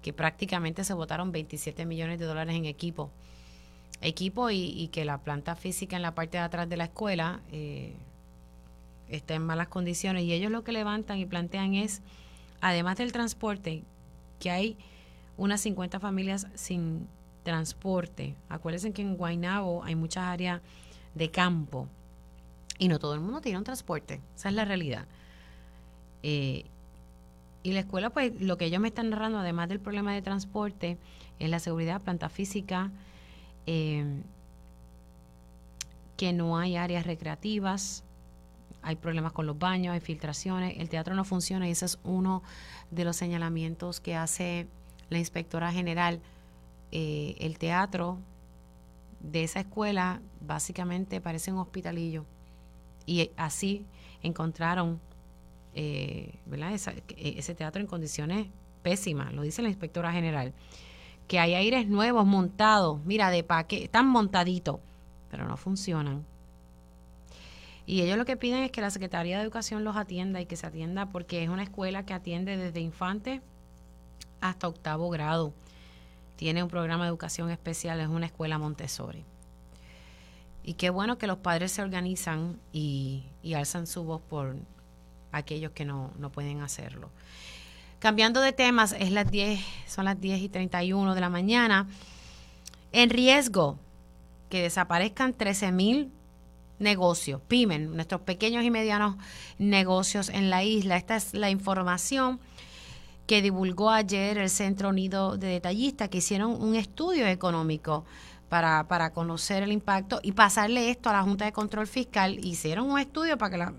que prácticamente se votaron 27 millones de dólares en equipo. Equipo y, que la planta física en la parte de atrás de la escuela eh, está en malas condiciones. Y ellos lo que levantan y plantean es, además del transporte, que hay unas 50 familias sin transporte. Acuérdense que en Guaynabo hay muchas áreas de campo y no todo el mundo tiene un transporte. Esa es la realidad. Eh, y la escuela, pues lo que ellos me están narrando, además del problema de transporte, es la seguridad, planta física, eh, que no hay áreas recreativas, hay problemas con los baños, hay filtraciones, el teatro no funciona y ese es uno de los señalamientos que hace la inspectora general. Eh, el teatro de esa escuela básicamente parece un hospitalillo y así encontraron eh, ¿verdad? E, ese teatro en condiciones pésimas, lo dice la inspectora general, que hay aires nuevos montados, mira, de paque, están montaditos, pero no funcionan. Y ellos lo que piden es que la Secretaría de Educación los atienda y que se atienda porque es una escuela que atiende desde infante hasta octavo grado. Tiene un programa de educación especial, es una escuela Montessori. Y qué bueno que los padres se organizan y, alzan su voz por, aquellos que no, no pueden hacerlo. Cambiando de temas, es las 10, son las 10 y 31 de la mañana. En riesgo que desaparezcan 13 mil negocios, pymes, nuestros pequeños y medianos negocios en la isla. Esta es la información que divulgó ayer el Centro Unido de Detallistas, que hicieron un estudio económico para, para conocer el impacto y pasarle esto a la Junta de Control Fiscal. Hicieron un estudio para que la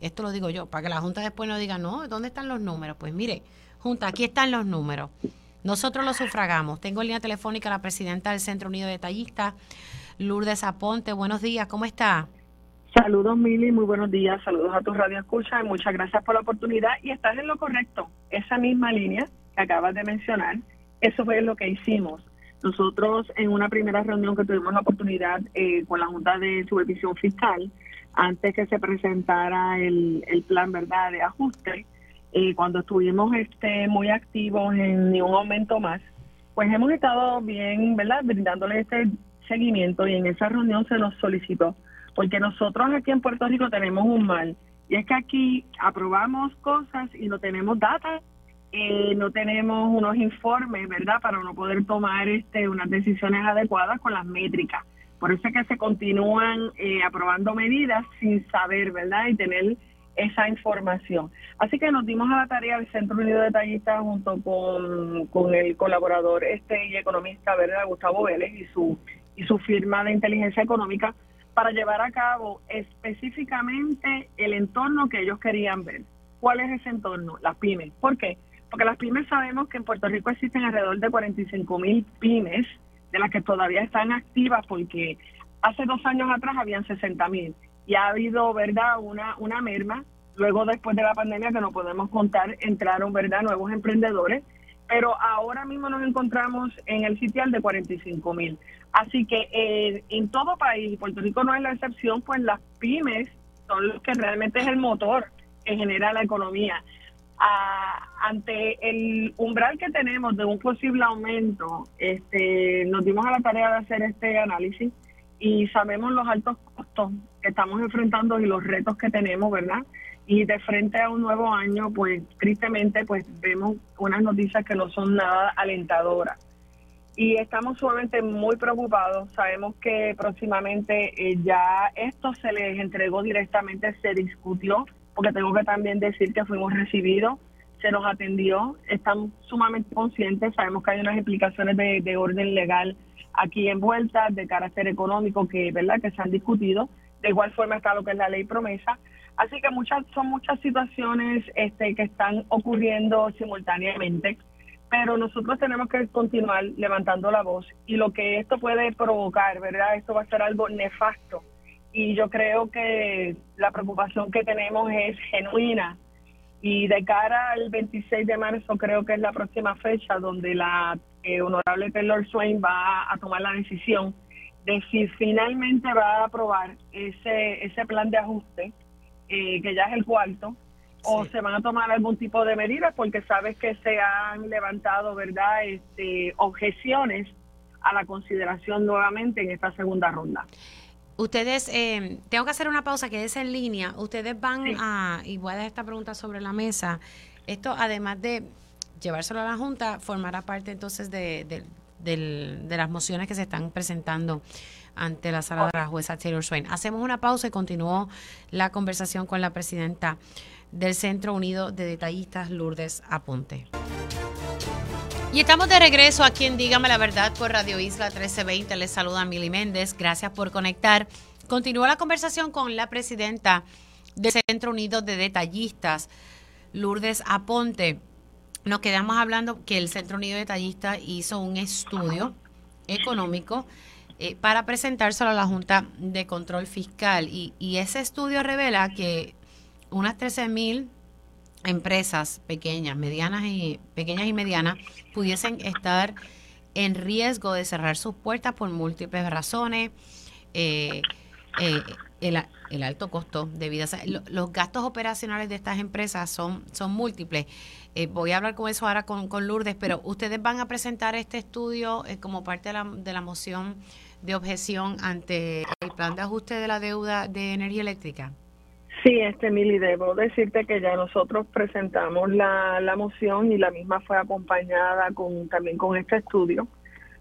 esto lo digo yo, para que la Junta después no diga, no, ¿dónde están los números? Pues mire, Junta, aquí están los números. Nosotros los sufragamos. Tengo en línea telefónica a la presidenta del Centro Unido de Tallistas, Lourdes Aponte. Buenos días, ¿cómo está? Saludos, Mili, muy buenos días. Saludos a tu radio escucha y muchas gracias por la oportunidad. Y estás en lo correcto. Esa misma línea que acabas de mencionar, eso fue lo que hicimos. Nosotros en una primera reunión que tuvimos la oportunidad eh, con la Junta de Supervisión Fiscal, antes que se presentara el, el plan verdad de ajuste y cuando estuvimos este muy activos en ni un aumento más pues hemos estado bien verdad brindándole este seguimiento y en esa reunión se nos solicitó porque nosotros aquí en Puerto Rico tenemos un mal y es que aquí aprobamos cosas y no tenemos data eh, no tenemos unos informes verdad para no poder tomar este unas decisiones adecuadas con las métricas por eso es que se continúan eh, aprobando medidas sin saber, ¿verdad? Y tener esa información. Así que nos dimos a la tarea del Centro Unido de Tallistas junto con, con el colaborador este y economista, ¿verdad? Gustavo Vélez y su, y su firma de inteligencia económica para llevar a cabo específicamente el entorno que ellos querían ver. ¿Cuál es ese entorno? Las pymes. ¿Por qué? Porque las pymes sabemos que en Puerto Rico existen alrededor de 45 mil pymes de las que todavía están activas porque hace dos años atrás habían 60 mil y ha habido, ¿verdad?, una, una merma. Luego, después de la pandemia, que no podemos contar, entraron, ¿verdad?, nuevos emprendedores. Pero ahora mismo nos encontramos en el sitial de 45 mil. Así que eh, en todo país, y Puerto Rico no es la excepción, pues las pymes son los que realmente es el motor que genera la economía ante el umbral que tenemos de un posible aumento, este, nos dimos a la tarea de hacer este análisis y sabemos los altos costos que estamos enfrentando y los retos que tenemos, ¿verdad? Y de frente a un nuevo año, pues tristemente, pues vemos unas noticias que no son nada alentadoras. Y estamos sumamente muy preocupados. Sabemos que próximamente eh, ya esto se les entregó directamente, se discutió porque tengo que también decir que fuimos recibidos, se nos atendió, están sumamente conscientes, sabemos que hay unas implicaciones de, orden legal aquí envueltas, de carácter económico que, ¿verdad? que se han discutido, de igual forma está lo que es la ley promesa. Así que muchas son muchas situaciones este, que están ocurriendo simultáneamente. pero nosotros tenemos que continuar levantando la voz y lo que esto puede provocar, ¿verdad? Esto va a ser algo nefasto y yo creo que la preocupación que tenemos es genuina y de cara al 26 de marzo creo que es la próxima fecha donde la eh, honorable Taylor Swain va a tomar la decisión de si finalmente va a aprobar ese, ese plan de ajuste, eh, que ya es el cuarto, o se van a tomar algún tipo de medidas porque sabes que se han levantado, ¿verdad?, este, objeciones a la consideración nuevamente en esta segunda ronda. Ustedes, eh, tengo que hacer una pausa, que es en línea. Ustedes van a, y voy a dejar esta pregunta sobre la mesa. Esto, además de llevárselo a la Junta, formará parte entonces de, de las mociones que se están presentando ante la sala de la jueza Taylor Swain. Hacemos una pausa y continuó la conversación con la presidenta del Centro Unido de Detallistas, Lourdes Aponte. Y estamos de regreso aquí en Dígame la Verdad por Radio Isla 1320. Les saluda Mili Méndez. Gracias por conectar. Continúa la conversación con la presidenta del Centro Unido de Detallistas, Lourdes Aponte. Nos quedamos hablando que el Centro Unido de Detallistas hizo un estudio económico eh, para presentárselo a la Junta de Control Fiscal y, y ese estudio revela que unas 13 mil empresas pequeñas, medianas y pequeñas y medianas pudiesen estar en riesgo de cerrar sus puertas por múltiples razones. Eh, eh, el, alto costo de vida. los gastos operacionales de estas empresas son, son múltiples. Eh, voy a hablar con eso ahora con, con, Lourdes, pero ustedes van a presentar este estudio como parte de la, de la moción de objeción ante el plan de ajuste de la deuda de energía eléctrica. Sí, este Mili, debo decirte que ya nosotros presentamos la, la moción y la misma fue acompañada con también con este estudio,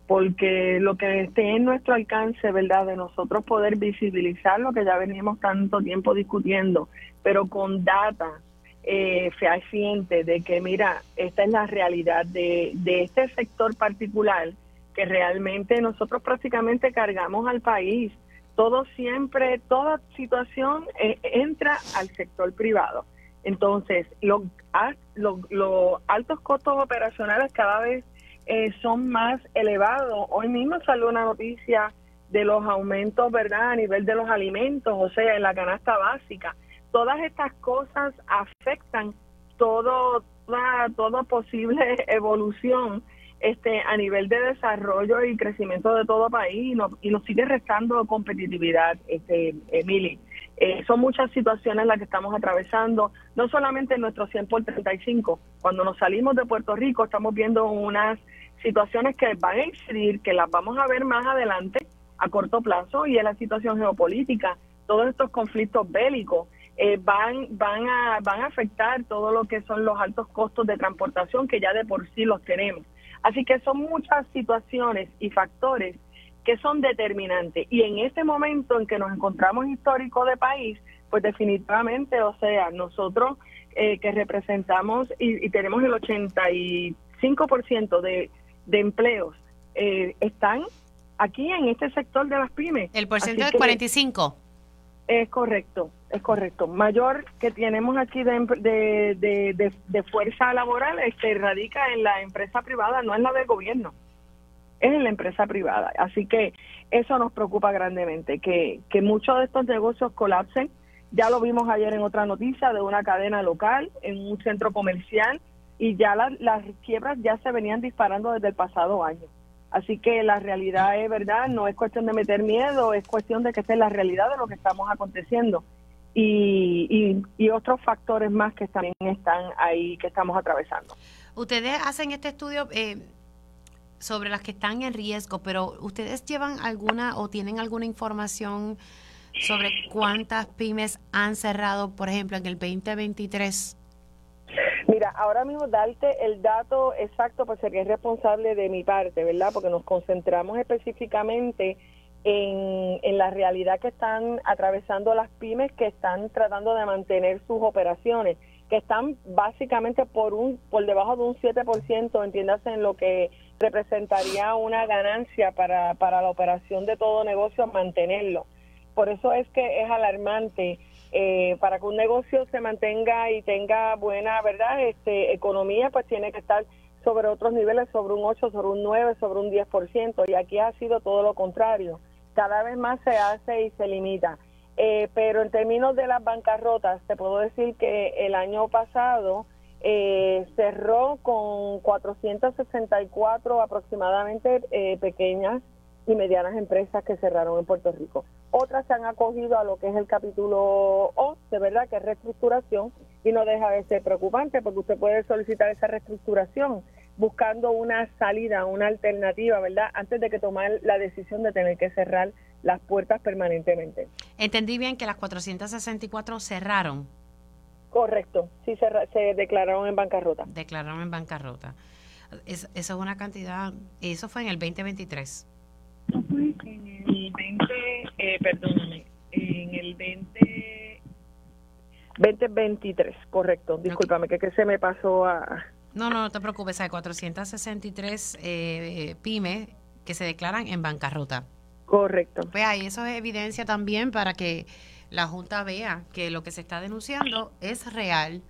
porque lo que esté en nuestro alcance, ¿verdad?, de nosotros poder visibilizar lo que ya venimos tanto tiempo discutiendo, pero con data eh, fehaciente de que, mira, esta es la realidad de, de este sector particular que realmente nosotros prácticamente cargamos al país todo siempre, toda situación eh, entra al sector privado. Entonces, los altos costos operacionales cada vez eh, son más elevados. Hoy mismo salió una noticia de los aumentos, ¿verdad?, a nivel de los alimentos, o sea, en la canasta básica. Todas estas cosas afectan todo, toda, toda posible evolución este a nivel de desarrollo y crecimiento de todo país y, no, y nos sigue restando competitividad, este Emily. Eh, son muchas situaciones las que estamos atravesando, no solamente en nuestro 100 por 35. Cuando nos salimos de Puerto Rico estamos viendo unas situaciones que van a incidir, que las vamos a ver más adelante a corto plazo y es la situación geopolítica. Todos estos conflictos bélicos eh, van, van, a, van a afectar todo lo que son los altos costos de transportación que ya de por sí los tenemos. Así que son muchas situaciones y factores que son determinantes. Y en este momento en que nos encontramos histórico de país, pues definitivamente, o sea, nosotros eh, que representamos y, tenemos el 85% de, de empleos, eh, están aquí en este sector de las pymes. El porcentaje es 45. Es correcto, es correcto. Mayor que tenemos aquí de, de, de, fuerza laboral este, radica en la empresa privada, no en la del gobierno, es en la empresa privada. Así que eso nos preocupa grandemente, que, que muchos de estos negocios colapsen. Ya lo vimos ayer en otra noticia de una cadena local, en un centro comercial, y ya las quiebras ya se venían disparando desde el pasado año. Así que la realidad es verdad, no es cuestión de meter miedo, es cuestión de que esta es la realidad de lo que estamos aconteciendo. Y, y, otros factores más que también están ahí, que estamos atravesando. Ustedes hacen este estudio eh, sobre las que están en riesgo, pero ¿ustedes llevan alguna o tienen alguna información sobre cuántas pymes han cerrado, por ejemplo, en el 2023? Mira, ahora mismo darte el dato exacto pues sería responsable de mi parte, ¿verdad? Porque nos concentramos específicamente en, en la realidad que están atravesando las pymes que están tratando de mantener sus operaciones, que están básicamente por un por debajo de un 7%, entiéndase en lo que representaría una ganancia para, para la operación de todo negocio mantenerlo. Por eso es que es alarmante eh, para que un negocio se mantenga y tenga buena verdad este economía pues tiene que estar sobre otros niveles, sobre un 8, sobre un 9, sobre un 10%, y aquí ha sido todo lo contrario. Cada vez más se hace y se limita. Eh, pero en términos de las bancarrotas, te puedo decir que el año pasado eh, cerró con 464 aproximadamente eh, pequeñas y medianas empresas que cerraron en Puerto Rico. Otras se han acogido a lo que es el capítulo 11, ¿verdad? Que es reestructuración y no deja de ser preocupante porque usted puede solicitar esa reestructuración buscando una salida, una alternativa, ¿verdad? Antes de que tomar la decisión de tener que cerrar las puertas permanentemente. Entendí bien que las 464 cerraron. Correcto, sí se, se declararon en bancarrota. Declararon en bancarrota. eso es una cantidad, eso fue en el 2023. Eso fue en el 20, eh, perdóname, en el 20... 2023, correcto. Discúlpame, que, que se me pasó a... No, no, no te preocupes, hay 463 eh, eh, pymes que se declaran en bancarrota. Correcto. Pues ahí eso es evidencia también para que la Junta vea que lo que se está denunciando es real.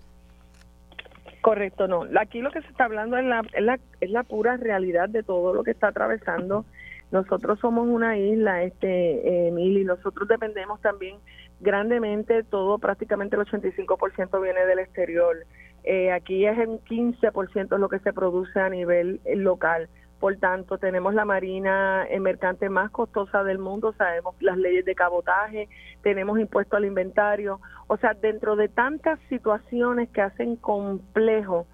Correcto, no. Aquí lo que se está hablando es la, es la, es la pura realidad de todo lo que está atravesando. Nosotros somos una isla, este, eh, Mili, nosotros dependemos también grandemente, todo, prácticamente el 85% viene del exterior. Eh, aquí es un 15% lo que se produce a nivel eh, local. Por tanto, tenemos la marina mercante más costosa del mundo, sabemos las leyes de cabotaje, tenemos impuesto al inventario. O sea, dentro de tantas situaciones que hacen complejo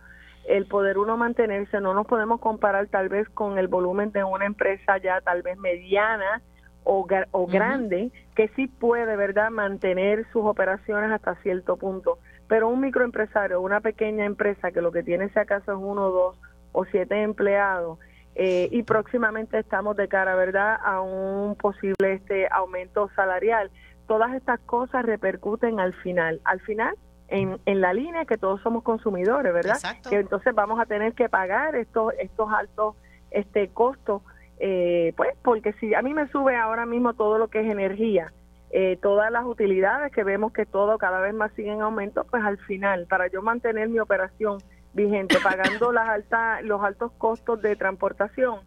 el poder uno mantenerse, no nos podemos comparar tal vez con el volumen de una empresa ya tal vez mediana o, o grande, que sí puede, ¿verdad?, mantener sus operaciones hasta cierto punto. Pero un microempresario, una pequeña empresa que lo que tiene si acaso es uno, dos o siete empleados, eh, y próximamente estamos de cara, ¿verdad?, a un posible este aumento salarial. Todas estas cosas repercuten al final. Al final, en, en la línea que todos somos consumidores, ¿verdad? Que entonces vamos a tener que pagar estos estos altos este costos, eh, pues porque si a mí me sube ahora mismo todo lo que es energía, eh, todas las utilidades que vemos que todo cada vez más siguen en aumento, pues al final, para yo mantener mi operación vigente, pagando las altas, los altos costos de transportación,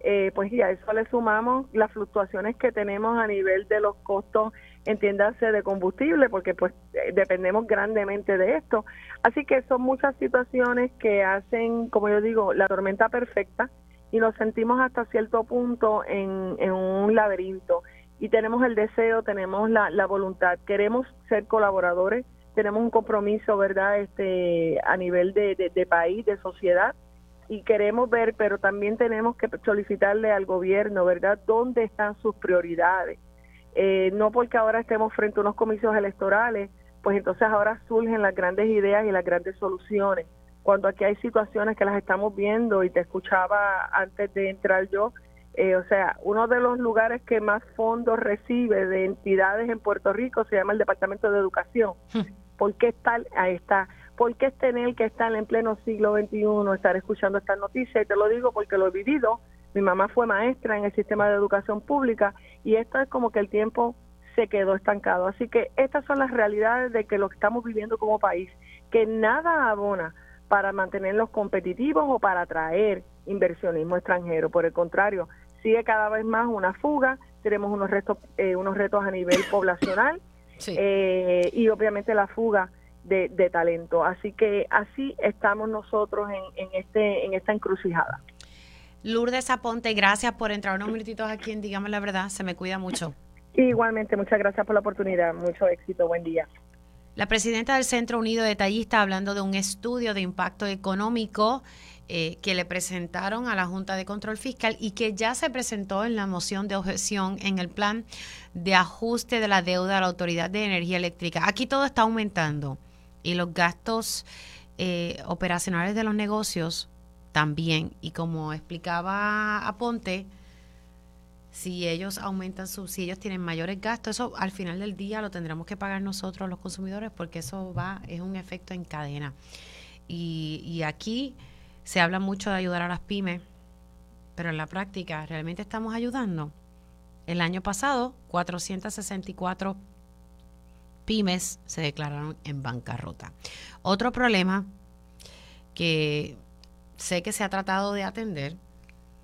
eh, pues ya eso le sumamos las fluctuaciones que tenemos a nivel de los costos, entiéndase, de combustible, porque pues eh, dependemos grandemente de esto. Así que son muchas situaciones que hacen, como yo digo, la tormenta perfecta y nos sentimos hasta cierto punto en, en un laberinto y tenemos el deseo, tenemos la, voluntad, queremos ser colaboradores, tenemos un compromiso, ¿verdad?, este, a nivel de, de, país, de sociedad, y queremos ver, pero también tenemos que solicitarle al gobierno, ¿verdad?, dónde están sus prioridades. Eh, no porque ahora estemos frente a unos comicios electorales, pues entonces ahora surgen las grandes ideas y las grandes soluciones. Cuando aquí hay situaciones que las estamos viendo y te escuchaba antes de entrar yo, eh, o sea, uno de los lugares que más fondos recibe de entidades en Puerto Rico se llama el Departamento de Educación. Hmm. ¿Por qué está, ahí está? ¿Por qué es tener que estar en pleno siglo XXI, estar escuchando estas noticias? Y te lo digo porque lo he vivido. Mi mamá fue maestra en el sistema de educación pública y esto es como que el tiempo se quedó estancado. Así que estas son las realidades de que lo que estamos viviendo como país, que nada abona para mantenerlos competitivos o para atraer inversionismo extranjero. Por el contrario, sigue cada vez más una fuga, tenemos unos retos, eh, unos retos a nivel poblacional eh, y obviamente la fuga de, talento. Así que así estamos nosotros en, este, en esta encrucijada. Lourdes Aponte, gracias por entrar unos minutitos aquí en Dígame la Verdad, se me cuida mucho. Igualmente, muchas gracias por la oportunidad, mucho éxito, buen día. La presidenta del Centro Unido de Tallistas hablando de un estudio de impacto económico eh, que le presentaron a la Junta de Control Fiscal y que ya se presentó en la moción de objeción en el plan de ajuste de la deuda a la Autoridad de Energía Eléctrica. Aquí todo está aumentando y los gastos eh, operacionales de los negocios también. Y como explicaba Aponte, si ellos aumentan sus, si ellos tienen mayores gastos, eso al final del día lo tendremos que pagar nosotros los consumidores porque eso va, es un efecto en cadena. Y, y aquí se habla mucho de ayudar a las pymes, pero en la práctica, ¿realmente estamos ayudando? El año pasado, 464 pymes se declararon en bancarrota. Otro problema que sé que se ha tratado de atender,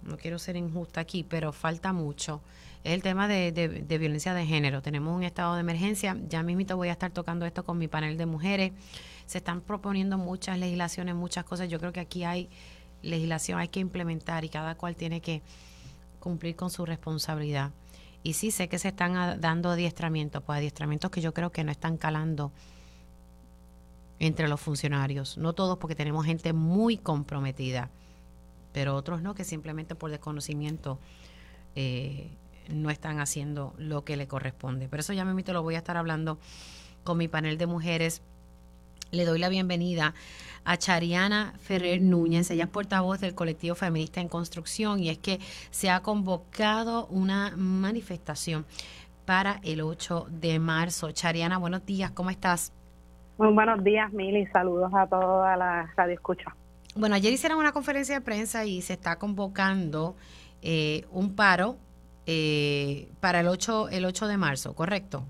no quiero ser injusta aquí, pero falta mucho. Es el tema de, de, violencia de género. Tenemos un estado de emergencia. Ya mismito voy a estar tocando esto con mi panel de mujeres. Se están proponiendo muchas legislaciones, muchas cosas. Yo creo que aquí hay legislación, hay que implementar y cada cual tiene que cumplir con su responsabilidad. Y sí sé que se están dando adiestramientos, pues adiestramientos que yo creo que no están calando entre los funcionarios. No todos porque tenemos gente muy comprometida, pero otros no, que simplemente por desconocimiento eh, no están haciendo lo que le corresponde. Pero eso ya me lo voy a estar hablando con mi panel de mujeres. Le doy la bienvenida a Chariana Ferrer Núñez, ella es portavoz del colectivo feminista en construcción y es que se ha convocado una manifestación para el 8 de marzo. Chariana, buenos días, ¿cómo estás? Muy buenos días, Mili. Saludos a toda la radio escucha. Bueno, ayer hicieron una conferencia de prensa y se está convocando eh, un paro eh, para el 8, el 8 de marzo, ¿correcto?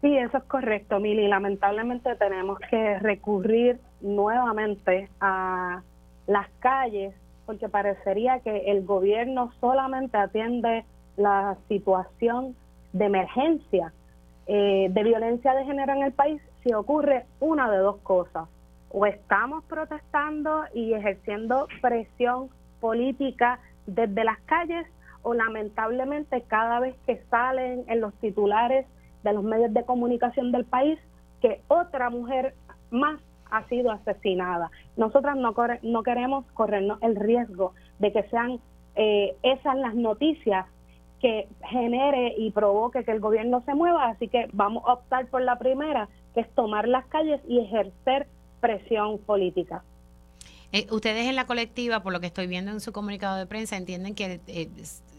Sí, eso es correcto, Mili. Lamentablemente tenemos que recurrir nuevamente a las calles porque parecería que el gobierno solamente atiende la situación de emergencia eh, de violencia de género en el país si ocurre una de dos cosas. O estamos protestando y ejerciendo presión política desde las calles o lamentablemente cada vez que salen en los titulares de los medios de comunicación del país que otra mujer más ha sido asesinada. Nosotras no, no queremos corrernos el riesgo de que sean eh, esas las noticias que genere y provoque que el gobierno se mueva, así que vamos a optar por la primera, que es tomar las calles y ejercer presión política. Eh, ustedes en la colectiva, por lo que estoy viendo en su comunicado de prensa, entienden que eh,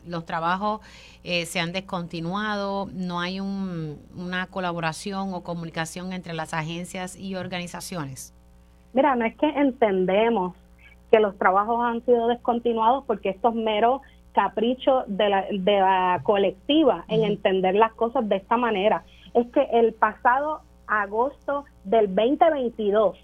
los trabajos eh, se han descontinuado, no hay una colaboración o comunicación entre las agencias y organizaciones. Mira, no es que entendemos que los trabajos han sido descontinuados porque esto es mero capricho de la, de la colectiva en entender las cosas de esta manera. Es que el pasado agosto del 2022,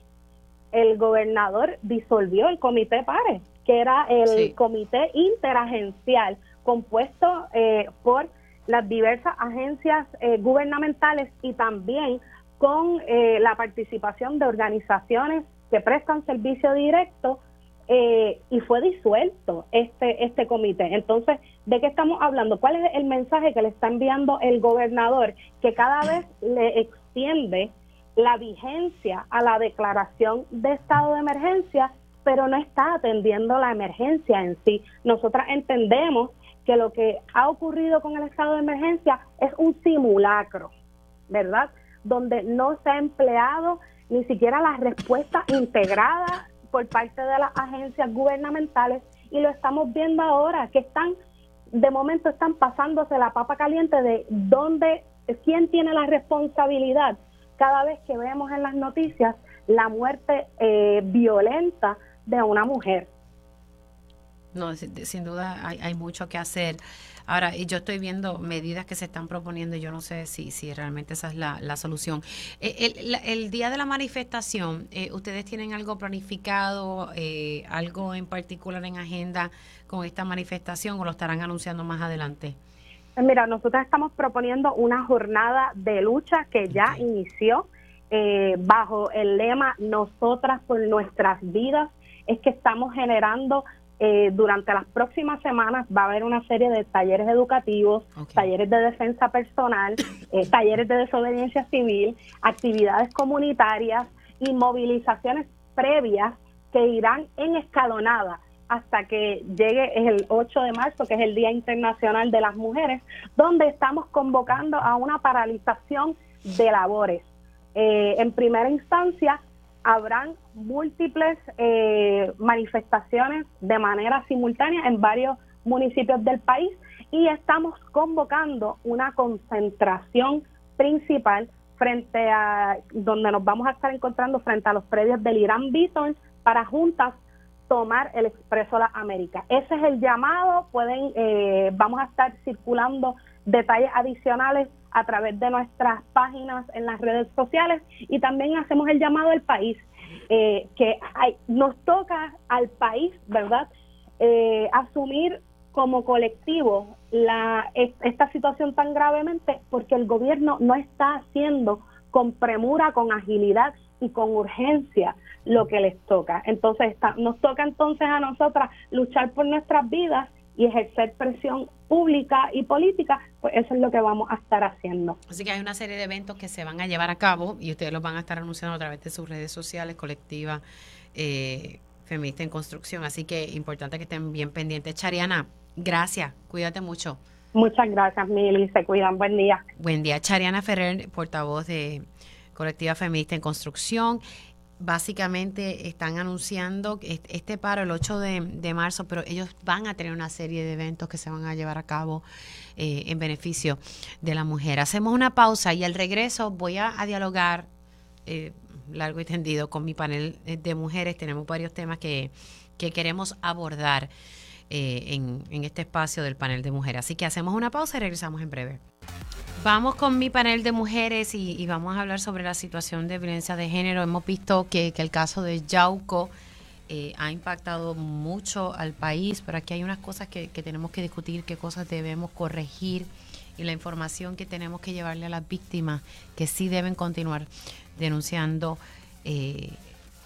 el gobernador disolvió el comité PARE, que era el comité interagencial compuesto eh, por las diversas agencias eh, gubernamentales y también con eh, la participación de organizaciones que prestan servicio directo y fue disuelto este este comité. Entonces, ¿de qué estamos hablando? ¿Cuál es el mensaje que le está enviando el gobernador? Que cada vez le extiende la vigencia a la declaración de estado de emergencia, pero no está atendiendo la emergencia en sí. Nosotras entendemos que lo que ha ocurrido con el estado de emergencia es un simulacro, ¿verdad? Donde no se ha empleado ni siquiera la respuesta integrada por parte de las agencias gubernamentales y lo estamos viendo ahora, que están, de momento están pasándose la papa caliente de dónde, quién tiene la responsabilidad cada vez que vemos en las noticias la muerte eh, violenta de una mujer. No, sin, duda hay, hay, mucho que hacer. Ahora, yo estoy viendo medidas que se están proponiendo y yo no sé si, si realmente esa es la, la solución. Eh, el, el, día de la manifestación, eh, ¿ustedes tienen algo planificado, eh, algo en particular en agenda con esta manifestación o lo estarán anunciando más adelante? Mira, nosotros estamos proponiendo una jornada de lucha que ya inició bajo el lema Nosotras por nuestras vidas. Es que estamos generando eh, durante las próximas semanas va a haber una serie de talleres educativos, talleres de defensa personal, eh, talleres de desobediencia civil, actividades comunitarias y movilizaciones previas que irán en escalonada hasta que llegue el 8 de marzo, que es el Día Internacional de las Mujeres, donde estamos convocando a una paralización de labores. Eh, en primera instancia, habrán múltiples eh, manifestaciones de manera simultánea en varios municipios del país y estamos convocando una concentración principal frente a donde nos vamos a estar encontrando frente a los predios del Irán Beaton para juntas tomar el Expreso La América. Ese es el llamado, pueden, eh, vamos a estar circulando detalles adicionales a través de nuestras páginas en las redes sociales y también hacemos el llamado al país. eh, que hay, nos toca al país, ¿verdad? Eh, asumir como colectivo la, esta situación tan gravemente porque el gobierno no está haciendo con premura, con agilidad y con urgencia lo que les toca. Entonces nos toca entonces a nosotras luchar por nuestras vidas y ejercer presión pública y política, pues eso es lo que vamos a estar haciendo. Así que hay una serie de eventos que se van a llevar a cabo y ustedes los van a estar anunciando a través de sus redes sociales, colectiva eh, feminista en construcción. Así que importante que estén bien pendientes. Chariana, gracias, cuídate mucho. Muchas gracias, Mili, se cuidan, buen día. Buen día, Chariana Ferrer, portavoz de Colectiva Feminista en Construcción básicamente están anunciando este paro el 8 de, marzo, pero ellos van a tener una serie de eventos que se van a llevar a cabo eh, en beneficio de la mujer. Hacemos una pausa y al regreso voy a, dialogar eh, largo y tendido con mi panel de mujeres. Tenemos varios temas que, queremos abordar eh, en este espacio del panel de mujeres. Así que hacemos una pausa y regresamos en breve. Vamos con mi panel de mujeres y, vamos a hablar sobre la situación de violencia de género. Hemos visto que, el caso de Yauco eh, ha impactado mucho al país, pero aquí hay unas cosas que, tenemos que discutir, qué cosas debemos corregir y la información que tenemos que llevarle a las víctimas que sí deben continuar denunciando eh,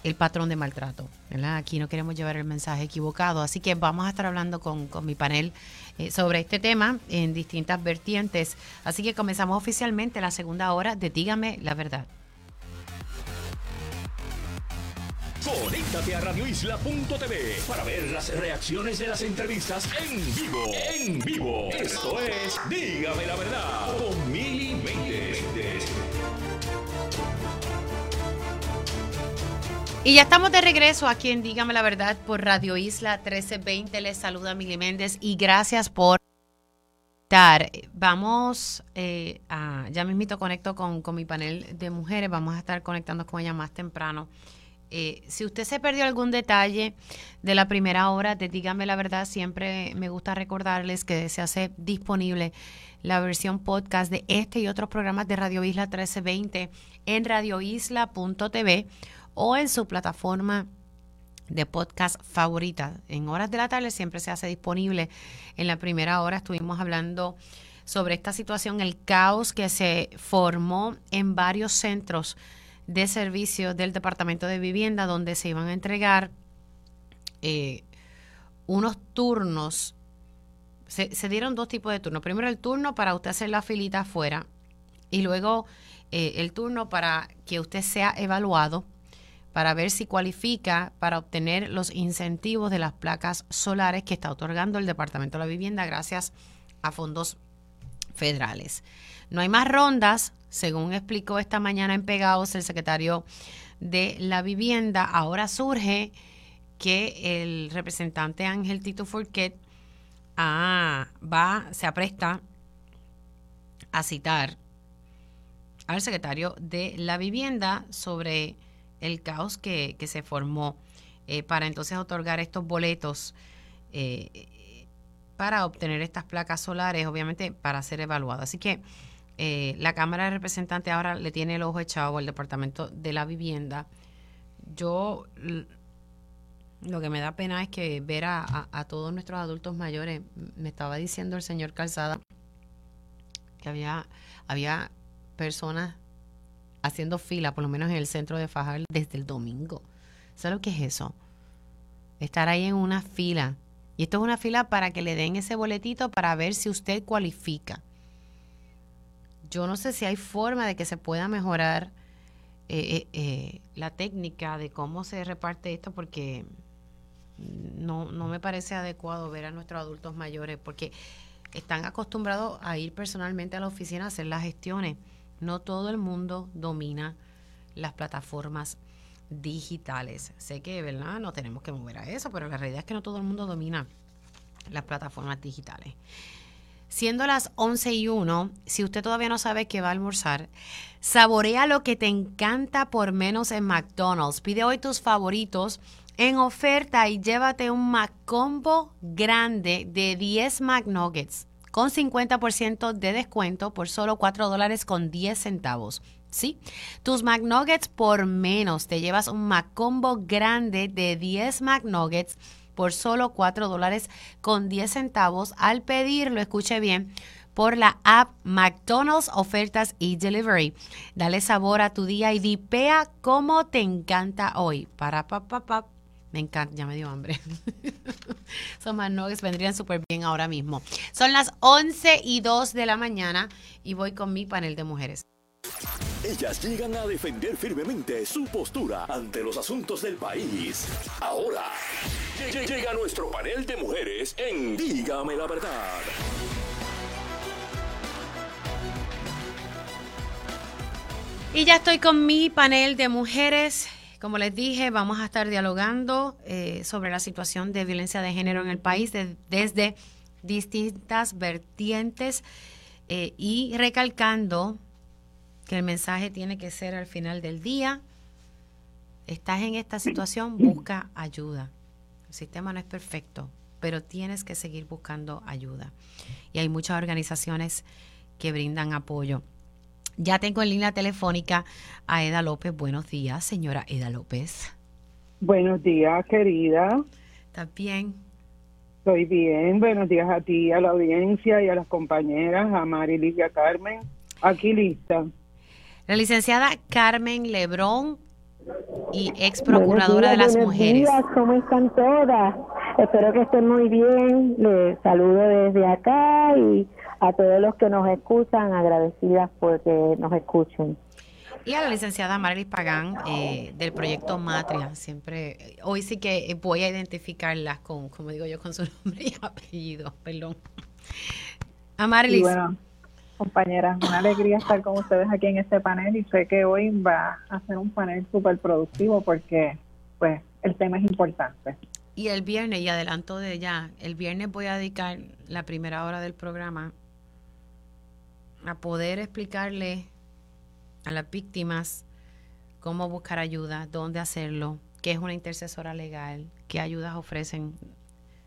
el patrón de maltrato. Aquí no queremos llevar el mensaje equivocado, así que vamos a estar hablando con, con mi panel eh, sobre este tema en distintas vertientes. Así que comenzamos oficialmente la segunda hora de Dígame la verdad. Conéctate a radioisla.tv para ver las reacciones de las entrevistas en vivo. En vivo. Esto es Dígame la verdad con Mili Y ya estamos de regreso aquí en Dígame la Verdad por Radio Isla 1320. Les saluda Mili Méndez y gracias por estar. Vamos eh, a, ya mismito conecto con, mi panel de mujeres, vamos a estar conectando con ella más temprano. Eh, si usted se perdió algún detalle de la primera hora de Dígame la Verdad, siempre me gusta recordarles que se hace disponible la versión podcast de este y otros programas de Radio Isla 1320 en radioisla.tv o en su plataforma de podcast favorita. En horas de la tarde siempre se hace disponible. En la primera hora estuvimos hablando sobre esta situación, el caos que se formó en varios centros de servicio del Departamento de Vivienda, donde se iban a entregar eh, unos turnos. Se, dieron dos tipos de turnos. Primero el turno para usted hacer la filita afuera y luego eh, el turno para que usted sea evaluado para ver si cualifica para obtener los incentivos de las placas solares que está otorgando el Departamento de la Vivienda gracias a fondos federales. No hay más rondas, según explicó esta mañana en Pegaos el secretario de la Vivienda. Ahora surge que el representante Ángel Tito Forquet ah, va, se apresta a citar al secretario de la Vivienda sobre el caos que, se formó eh, para entonces otorgar estos boletos eh, para obtener estas placas solares, obviamente para ser evaluadas. Así que eh, la Cámara de Representantes ahora le tiene el ojo echado al Departamento de la Vivienda. Yo lo que me da pena es que ver a, a, todos nuestros adultos mayores, me estaba diciendo el señor Calzada que había, había personas haciendo fila, por lo menos en el centro de Fajar, desde el domingo. ¿Sabes lo que es eso? Estar ahí en una fila. Y esto es una fila para que le den ese boletito para ver si usted cualifica. Yo no sé si hay forma de que se pueda mejorar eh, eh, eh, la técnica de cómo se reparte esto porque no, no me parece adecuado ver a nuestros adultos mayores porque están acostumbrados a ir personalmente a la oficina a hacer las gestiones no todo el mundo domina las plataformas digitales. Sé que, ¿verdad? No tenemos que mover a eso, pero la realidad es que no todo el mundo domina las plataformas digitales. Siendo las 11 y 1, si usted todavía no sabe qué va a almorzar, saborea lo que te encanta por menos en McDonald's. Pide hoy tus favoritos en oferta y llévate un McCombo grande de 10 McNuggets con 50% de descuento por solo 4 dólares con 10 centavos. Sí, tus McNuggets por menos. Te llevas un McCombo grande de 10 McNuggets por solo 4 dólares con 10 centavos al pedirlo, escuche bien, por la app McDonald's Ofertas y Delivery. Dale sabor a tu día y dipea como te encanta hoy. Para pa, pa, pa. Me encanta, ya me dio hambre. Esos McNuggets vendrían súper bien ahora mismo. Son las 11 y 2 de la mañana y voy con mi panel de mujeres. Ellas llegan a defender firmemente su postura ante los asuntos del país. Ahora, lle- llega nuestro panel de mujeres en Dígame la verdad. Y ya estoy con mi panel de mujeres. Como les dije, vamos a estar dialogando eh, sobre la situación de violencia de género en el país de- desde distintas vertientes eh, y recalcando que el mensaje tiene que ser al final del día. Estás en esta situación, busca ayuda. El sistema no es perfecto, pero tienes que seguir buscando ayuda. Y hay muchas organizaciones que brindan apoyo. Ya tengo en línea telefónica a Eda López. Buenos días, señora Eda López. Buenos días, querida. ¿Estás bien? Estoy bien. Buenos días a ti, a la audiencia y a las compañeras, a Mari y a Carmen. Aquí lista. La licenciada Carmen Lebrón y ex procuradora de las Buenos mujeres. días, ¿cómo están todas? Espero que estén muy bien. Les saludo desde acá y a todos los que nos escuchan, agradecidas porque nos escuchen. Y a la licenciada Marilis Pagán eh, del proyecto Matria. Siempre, hoy sí que voy a identificarlas con, como digo yo, con su nombre y apellido. Perdón. A Marilis. Y bueno, compañeras, una alegría estar con ustedes aquí en este panel y sé que hoy va a ser un panel súper productivo porque pues el tema es importante. Y el viernes, y adelanto de ya, el viernes voy a dedicar la primera hora del programa a poder explicarle a las víctimas cómo buscar ayuda, dónde hacerlo, qué es una intercesora legal, qué ayudas ofrecen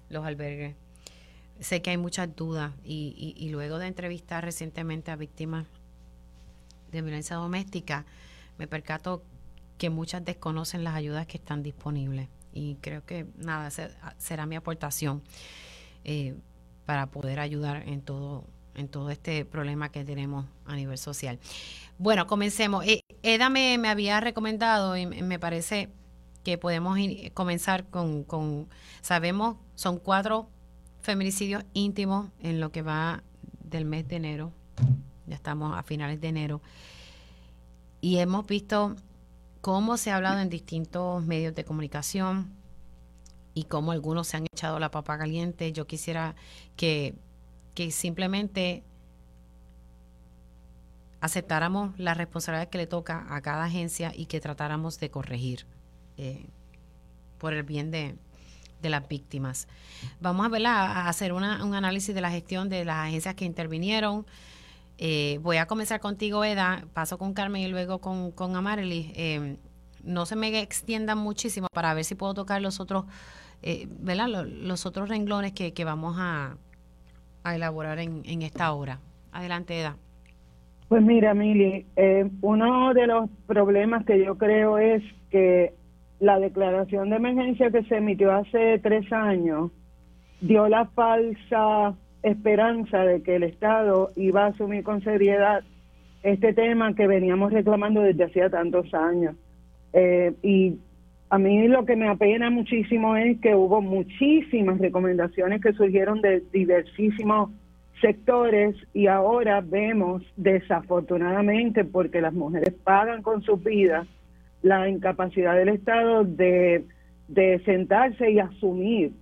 los albergues. Sé que hay muchas dudas y, luego de entrevistar recientemente a víctimas de violencia doméstica, me percato que muchas desconocen las ayudas que están disponibles y creo que nada se- será mi aportación eh, para poder ayudar en todo en todo este problema que tenemos a nivel social. Bueno, comencemos. Eh, Eda me, me había recomendado y me parece que podemos comenzar con, con, sabemos, son cuatro feminicidios íntimos en lo que va del mes de enero. Ya estamos a finales de enero. Y hemos visto cómo se ha hablado en distintos medios de comunicación y cómo algunos se han echado la papa caliente. Yo quisiera que, que simplemente aceptáramos la responsabilidad que le toca a cada agencia y que tratáramos de corregir eh, por el bien de, de las víctimas. Vamos a, hacer una- un análisis de la gestión de las agencias que intervinieron. Eh, voy a comenzar contigo, Eda, paso con Carmen y luego con, con Amarely. Eh, no se me extiendan muchísimo para ver si puedo tocar los otros, eh, ¿verdad? Los, los otros renglones que, que vamos a, a elaborar en, en esta hora. Adelante, Eda. Pues mira, Mili, eh, uno de los problemas que yo creo es que la declaración de emergencia que se emitió hace tres años dio la falsa esperanza de que el Estado iba a asumir con seriedad este tema que veníamos reclamando desde hacía tantos años. Eh, y a mí lo que me apena muchísimo es que hubo muchísimas recomendaciones que surgieron de diversísimos sectores y ahora vemos desafortunadamente porque las mujeres pagan con sus vidas la incapacidad del Estado de, de sentarse y asumir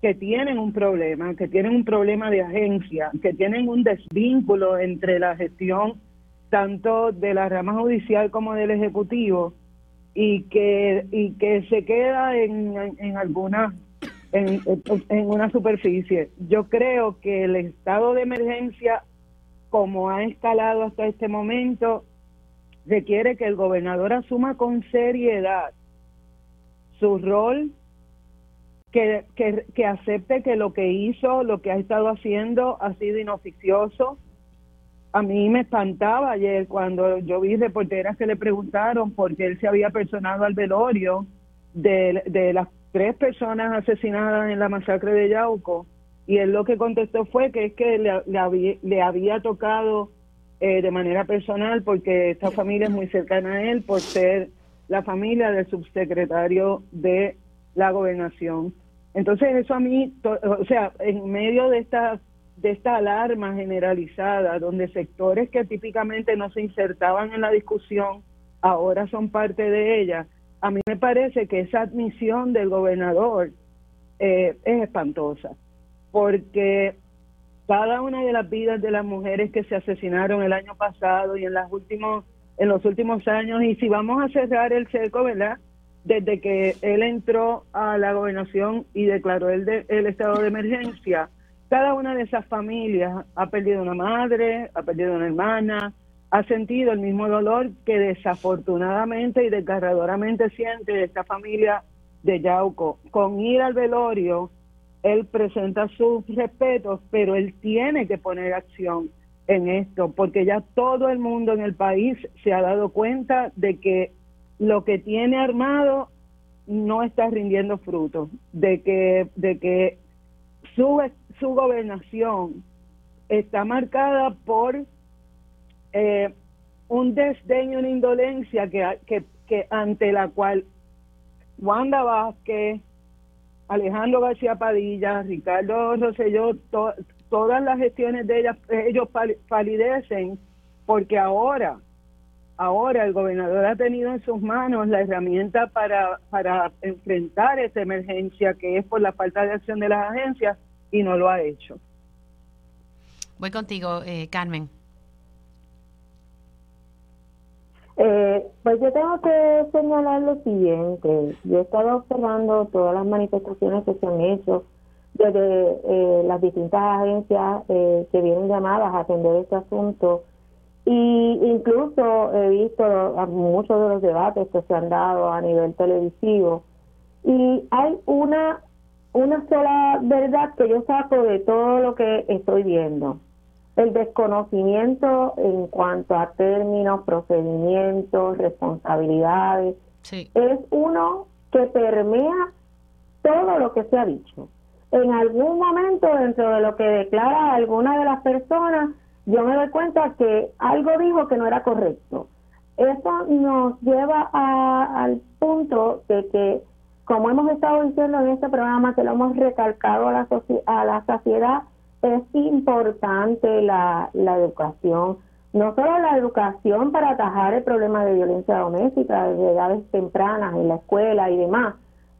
que tienen un problema, que tienen un problema de agencia, que tienen un desvínculo entre la gestión tanto de la rama judicial como del ejecutivo y que y que se queda en, en, alguna en, en una superficie. Yo creo que el estado de emergencia, como ha escalado hasta este momento, requiere que el gobernador asuma con seriedad su rol, que, que, que acepte que lo que hizo, lo que ha estado haciendo, ha sido inoficioso, a mí me espantaba ayer cuando yo vi reporteras que le preguntaron por qué él se había personado al velorio de, de las tres personas asesinadas en la masacre de Yauco y él lo que contestó fue que es que le, le había, le había tocado eh, de manera personal porque esta familia es muy cercana a él por ser la familia del subsecretario de la gobernación. Entonces eso a mí, o sea, en medio de esta de esta alarma generalizada, donde sectores que típicamente no se insertaban en la discusión ahora son parte de ella, a mí me parece que esa admisión del gobernador eh, es espantosa, porque cada una de las vidas de las mujeres que se asesinaron el año pasado y en las últimos en los últimos años y si vamos a cerrar el cerco, ¿verdad? Desde que él entró a la gobernación y declaró el, de- el estado de emergencia, cada una de esas familias ha perdido una madre, ha perdido una hermana, ha sentido el mismo dolor que desafortunadamente y desgarradoramente siente esta familia de Yauco. Con ir al velorio, él presenta sus respetos, pero él tiene que poner acción en esto, porque ya todo el mundo en el país se ha dado cuenta de que lo que tiene armado no está rindiendo frutos, de que, de que su, su gobernación está marcada por eh, un desdeño, una indolencia que, ante la cual Wanda Vázquez, Alejandro García Padilla, Ricardo Rosselló, to- todas las gestiones de ellas, ellos pal- palidecen porque ahora, ahora el gobernador ha tenido en sus manos la herramienta para, para enfrentar esta emergencia que es por la falta de acción de las agencias y no lo ha hecho. Voy contigo, eh, Carmen. Eh, pues yo tengo que señalar lo siguiente. Yo he estado observando todas las manifestaciones que se han hecho desde eh, las distintas agencias eh, que vienen llamadas a atender este asunto y incluso he visto muchos de los debates que se han dado a nivel televisivo. Y hay una una sola verdad que yo saco de todo lo que estoy viendo. El desconocimiento en cuanto a términos, procedimientos, responsabilidades, es uno que permea todo lo que se ha dicho. En algún momento dentro de lo que declara alguna de las personas, yo me doy cuenta que algo dijo que no era correcto. Eso nos lleva a- al punto de que, como hemos estado diciendo en este programa, que lo hemos recalcado a la, a la saciedad, es importante la, la educación, no solo la educación para atajar el problema de violencia doméstica desde edades tempranas en la escuela y demás,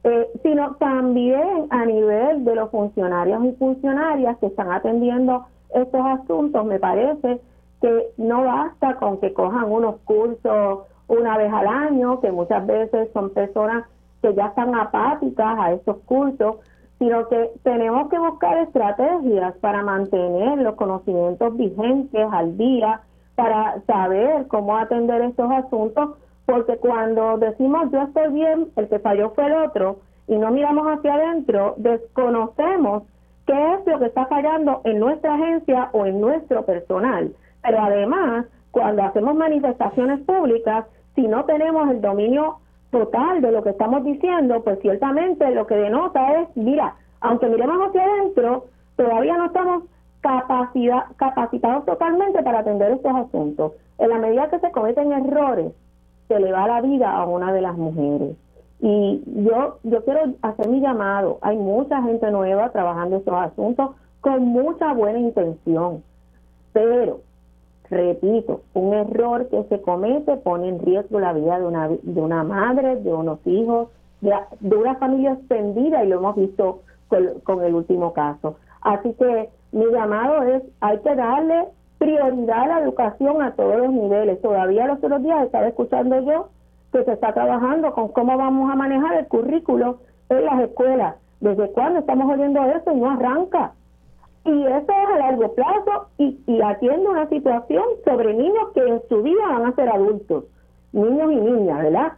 eh, sino también a nivel de los funcionarios y funcionarias que están atendiendo estos asuntos. Me parece que no basta con que cojan unos cursos una vez al año, que muchas veces son personas que ya están apáticas a estos cursos, sino que tenemos que buscar estrategias para mantener los conocimientos vigentes al día, para saber cómo atender estos asuntos, porque cuando decimos yo estoy bien, el que falló fue el otro, y no miramos hacia adentro, desconocemos qué es lo que está fallando en nuestra agencia o en nuestro personal. Pero además, cuando hacemos manifestaciones públicas, si no tenemos el dominio total de lo que estamos diciendo, pues ciertamente lo que denota es, mira, aunque miremos hacia adentro, todavía no estamos capacitados totalmente para atender estos asuntos. En la medida que se cometen errores, se le va la vida a una de las mujeres. Y yo, yo quiero hacer mi llamado. Hay mucha gente nueva trabajando estos asuntos con mucha buena intención. Pero, repito, un error que se comete pone en riesgo la vida de una, de una madre, de unos hijos, de, una familia extendida y lo hemos visto con, con el último caso. Así que mi llamado es, hay que darle prioridad a la educación a todos los niveles. Todavía los otros días estaba escuchando yo que se está trabajando con cómo vamos a manejar el currículo en las escuelas. ¿Desde cuándo estamos oyendo eso y no arranca? Y eso es a largo plazo y, y atiende una situación sobre niños que en su vida van a ser adultos, niños y niñas, ¿verdad?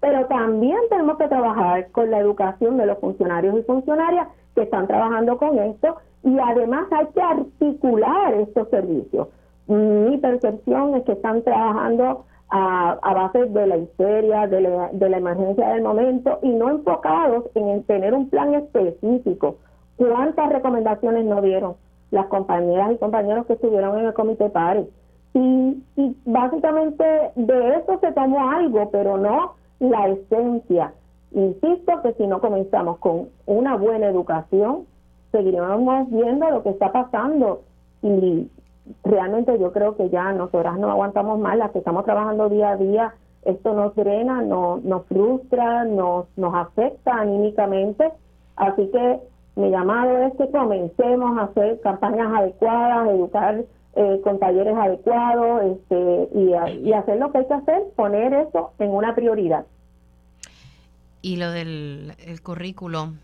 Pero también tenemos que trabajar con la educación de los funcionarios y funcionarias que están trabajando con esto y además hay que articular estos servicios mi percepción es que están trabajando a, a base de la histeria, de la, de la emergencia del momento y no enfocados en tener un plan específico. ¿Cuántas recomendaciones no dieron las compañeras y compañeros que estuvieron en el comité PARE? Y, y básicamente de eso se tomó algo, pero no la esencia. Insisto que si no comenzamos con una buena educación, seguiremos viendo lo que está pasando y realmente yo creo que ya nosotras no aguantamos más, las que estamos trabajando día a día, esto nos drena, nos, nos frustra, nos, nos afecta anímicamente, así que mi llamado es que comencemos a hacer campañas adecuadas, educar eh, con talleres adecuados este, y, hacer lo que hay que hacer, poner eso en una prioridad. Y lo del el currículo,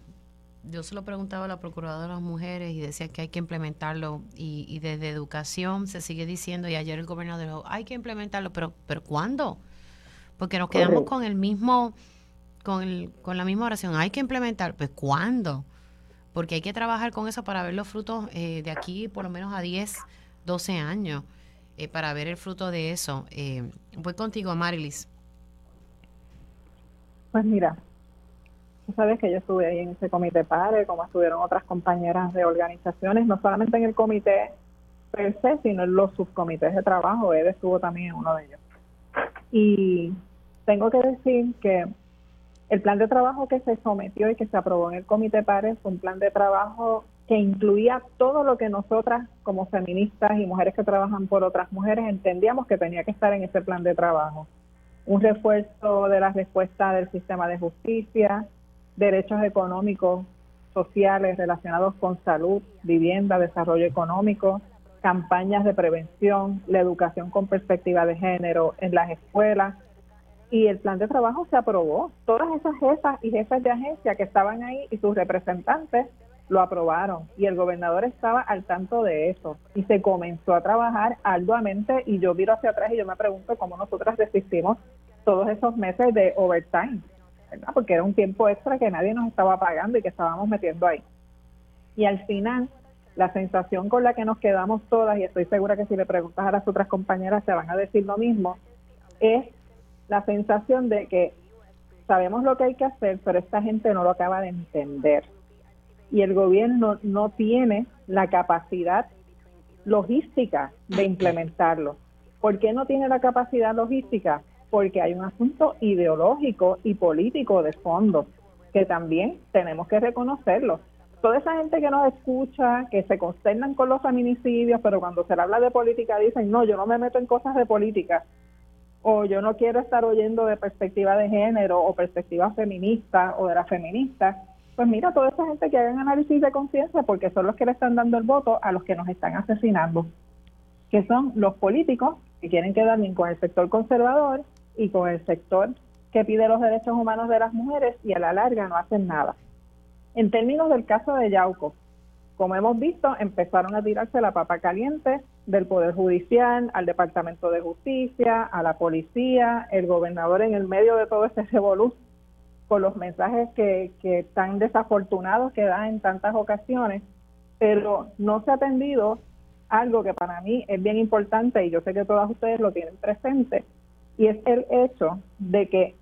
yo se lo preguntaba a la Procuradora de las Mujeres y decía que hay que implementarlo y, y desde educación se sigue diciendo y ayer el gobernador dijo, hay que implementarlo, pero pero ¿cuándo? Porque nos quedamos con el mismo con el, con la misma oración, hay que implementar, pues ¿cuándo? Porque hay que trabajar con eso para ver los frutos eh, de aquí por lo menos a 10, 12 años eh, para ver el fruto de eso. Eh, voy contigo, Marilis. Pues mira, tú sabes que yo estuve ahí en ese comité padre, como estuvieron otras compañeras de organizaciones, no solamente en el comité per se, sino en los subcomités de trabajo. Ed estuvo también en uno de ellos. Y tengo que decir que el plan de trabajo que se sometió y que se aprobó en el comité PARE fue un plan de trabajo que incluía todo lo que nosotras como feministas y mujeres que trabajan por otras mujeres entendíamos que tenía que estar en ese plan de trabajo. Un refuerzo de la respuesta del sistema de justicia, derechos económicos, sociales relacionados con salud, vivienda, desarrollo económico, campañas de prevención, la educación con perspectiva de género en las escuelas. Y el plan de trabajo se aprobó. Todas esas jefas y jefes de agencia que estaban ahí y sus representantes lo aprobaron y el gobernador estaba al tanto de eso y se comenzó a trabajar arduamente y yo miro hacia atrás y yo me pregunto cómo nosotras resistimos todos esos meses de overtime, ¿verdad? Porque era un tiempo extra que nadie nos estaba pagando y que estábamos metiendo ahí. Y al final, la sensación con la que nos quedamos todas, y estoy segura que si le preguntas a las otras compañeras se van a decir lo mismo, es la sensación de que sabemos lo que hay que hacer, pero esta gente no lo acaba de entender. Y el gobierno no tiene la capacidad logística de implementarlo. ¿Por qué no tiene la capacidad logística? Porque hay un asunto ideológico y político de fondo que también tenemos que reconocerlo. Toda esa gente que nos escucha, que se consternan con los feminicidios, pero cuando se le habla de política dicen, no, yo no me meto en cosas de política, o yo no quiero estar oyendo de perspectiva de género o perspectiva feminista o de la feminista, pues mira, toda esa gente que hagan análisis de conciencia porque son los que le están dando el voto a los que nos están asesinando, que son los políticos que quieren quedar bien con el sector conservador y con el sector que pide los derechos humanos de las mujeres y a la larga no hacen nada. En términos del caso de Yauco, como hemos visto, empezaron a tirarse la papa caliente del Poder Judicial, al Departamento de Justicia, a la policía, el gobernador en el medio de todo este revolú con los mensajes que, que tan desafortunados que da en tantas ocasiones, pero no se ha atendido algo que para mí es bien importante y yo sé que todas ustedes lo tienen presente, y es el hecho de que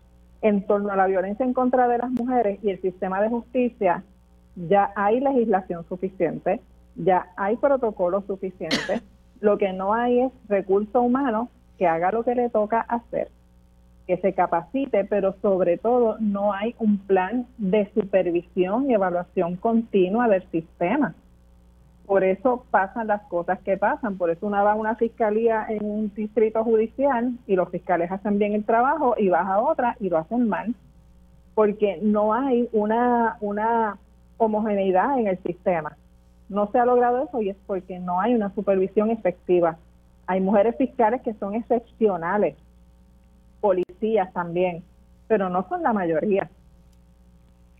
en torno a la violencia en contra de las mujeres y el sistema de justicia ya hay legislación suficiente, ya hay protocolos suficientes, lo que no hay es recurso humano que haga lo que le toca hacer, que se capacite, pero sobre todo no hay un plan de supervisión y evaluación continua del sistema. Por eso pasan las cosas que pasan, por eso una va a una fiscalía en un distrito judicial y los fiscales hacen bien el trabajo y vas a otra y lo hacen mal, porque no hay una, una homogeneidad en el sistema. No se ha logrado eso y es porque no hay una supervisión efectiva. Hay mujeres fiscales que son excepcionales, policías también, pero no son la mayoría.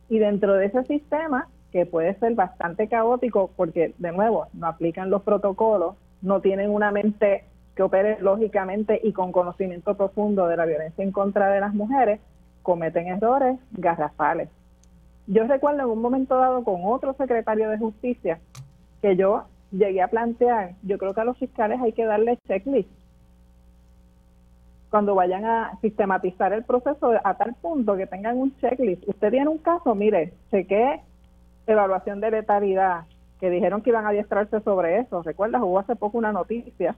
Y dentro de ese sistema, que puede ser bastante caótico porque, de nuevo, no aplican los protocolos, no tienen una mente que opere lógicamente y con conocimiento profundo de la violencia en contra de las mujeres, cometen errores garrafales. Yo recuerdo en un momento dado con otro secretario de justicia que yo llegué a plantear, yo creo que a los fiscales hay que darle checklist cuando vayan a sistematizar el proceso a tal punto que tengan un checklist. Usted tiene un caso, mire, cheque evaluación de letalidad, que dijeron que iban a adiestrarse sobre eso. ¿Recuerdas? Hubo hace poco una noticia.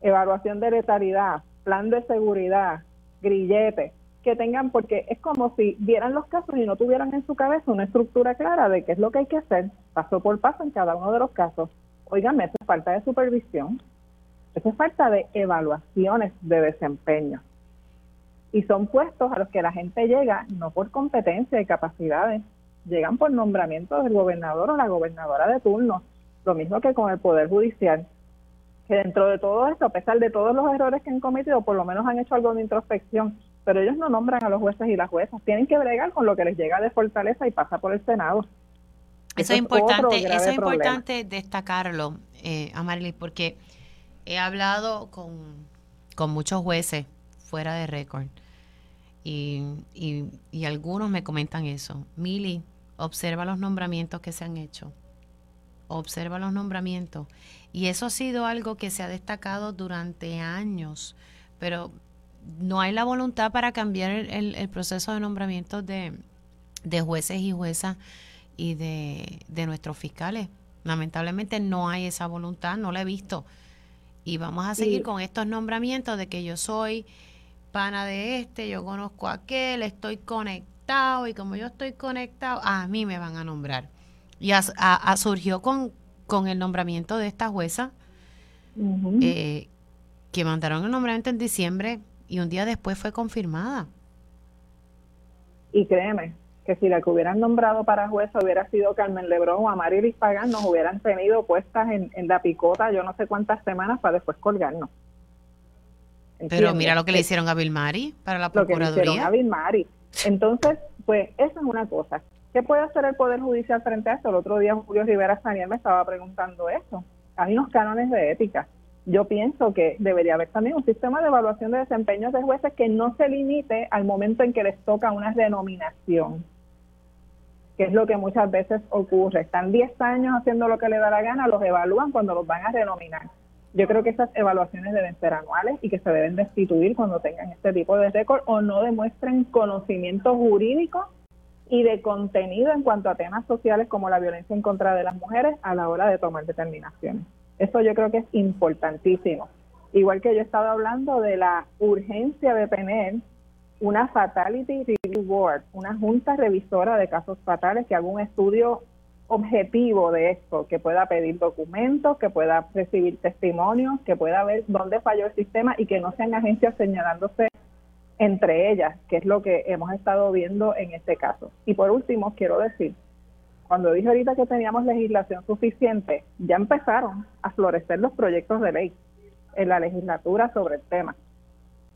Evaluación de letalidad, plan de seguridad, grillete, que tengan, porque es como si vieran los casos y no tuvieran en su cabeza una estructura clara de qué es lo que hay que hacer, paso por paso en cada uno de los casos. Óigame, eso es falta de supervisión, eso es falta de evaluaciones de desempeño. Y son puestos a los que la gente llega no por competencia y capacidades, llegan por nombramiento del gobernador o la gobernadora de turno, lo mismo que con el Poder Judicial, que dentro de todo esto, a pesar de todos los errores que han cometido, por lo menos han hecho algo de introspección, pero ellos no nombran a los jueces y las juezas, tienen que bregar con lo que les llega de fortaleza y pasa por el Senado. Eso, es importante, eso es importante destacarlo, eh, Amarilis, porque he hablado con, con muchos jueces fuera de récord y, y, y algunos me comentan eso. Mili, observa los nombramientos que se han hecho. Observa los nombramientos. Y eso ha sido algo que se ha destacado durante años, pero no hay la voluntad para cambiar el, proceso de nombramiento de, jueces y juezas y de, de nuestros fiscales. Lamentablemente no hay esa voluntad, no la he visto. Y vamos a seguir con estos nombramientos de que yo soy pana de este, yo conozco a aquel, estoy conectado y como yo estoy conectado, a mí me van a nombrar. Y a, surgió con, con el nombramiento de esta jueza, eh, que mandaron el nombramiento en diciembre y un día después fue confirmada. Y créeme, que si la que hubieran nombrado para jueza hubiera sido Carmen Lebrón o Amarilis Pagán, nos hubieran tenido puestas en, la picota yo no sé cuántas semanas para después colgarnos. Pero mira lo que le hicieron a Vilmari para la Procuraduría. Lo que le hicieron a Vilmari. Entonces, pues eso es una cosa. ¿Qué puede hacer el Poder Judicial frente a esto? El otro día Julio Rivera Saniel me estaba preguntando eso. Hay unos cánones de ética. Yo pienso que debería haber también un sistema de evaluación de desempeños de jueces que no se limite al momento en que les toca una denominación, que es lo que muchas veces ocurre. Están 10 años haciendo lo que le da la gana, los evalúan cuando los van a denominar. Yo creo que esas evaluaciones deben ser anuales y que se deben destituir cuando tengan este tipo de récord o no demuestren conocimiento jurídico y de contenido en cuanto a temas sociales como la violencia en contra de las mujeres a la hora de tomar determinaciones. Eso yo creo que es importantísimo. Igual que yo he estado hablando de la urgencia de tener una Fatality Review Board, una junta revisora de casos fatales que haga un estudio objetivo de esto, que pueda pedir documentos, que pueda recibir testimonios, que pueda ver dónde falló el sistema y que no sean agencias señalándose entre ellas, que es lo que hemos estado viendo en este caso. Y por último, quiero decir, cuando dije ahorita que teníamos legislación suficiente, ya empezaron a florecer los proyectos de ley en la legislatura sobre el tema.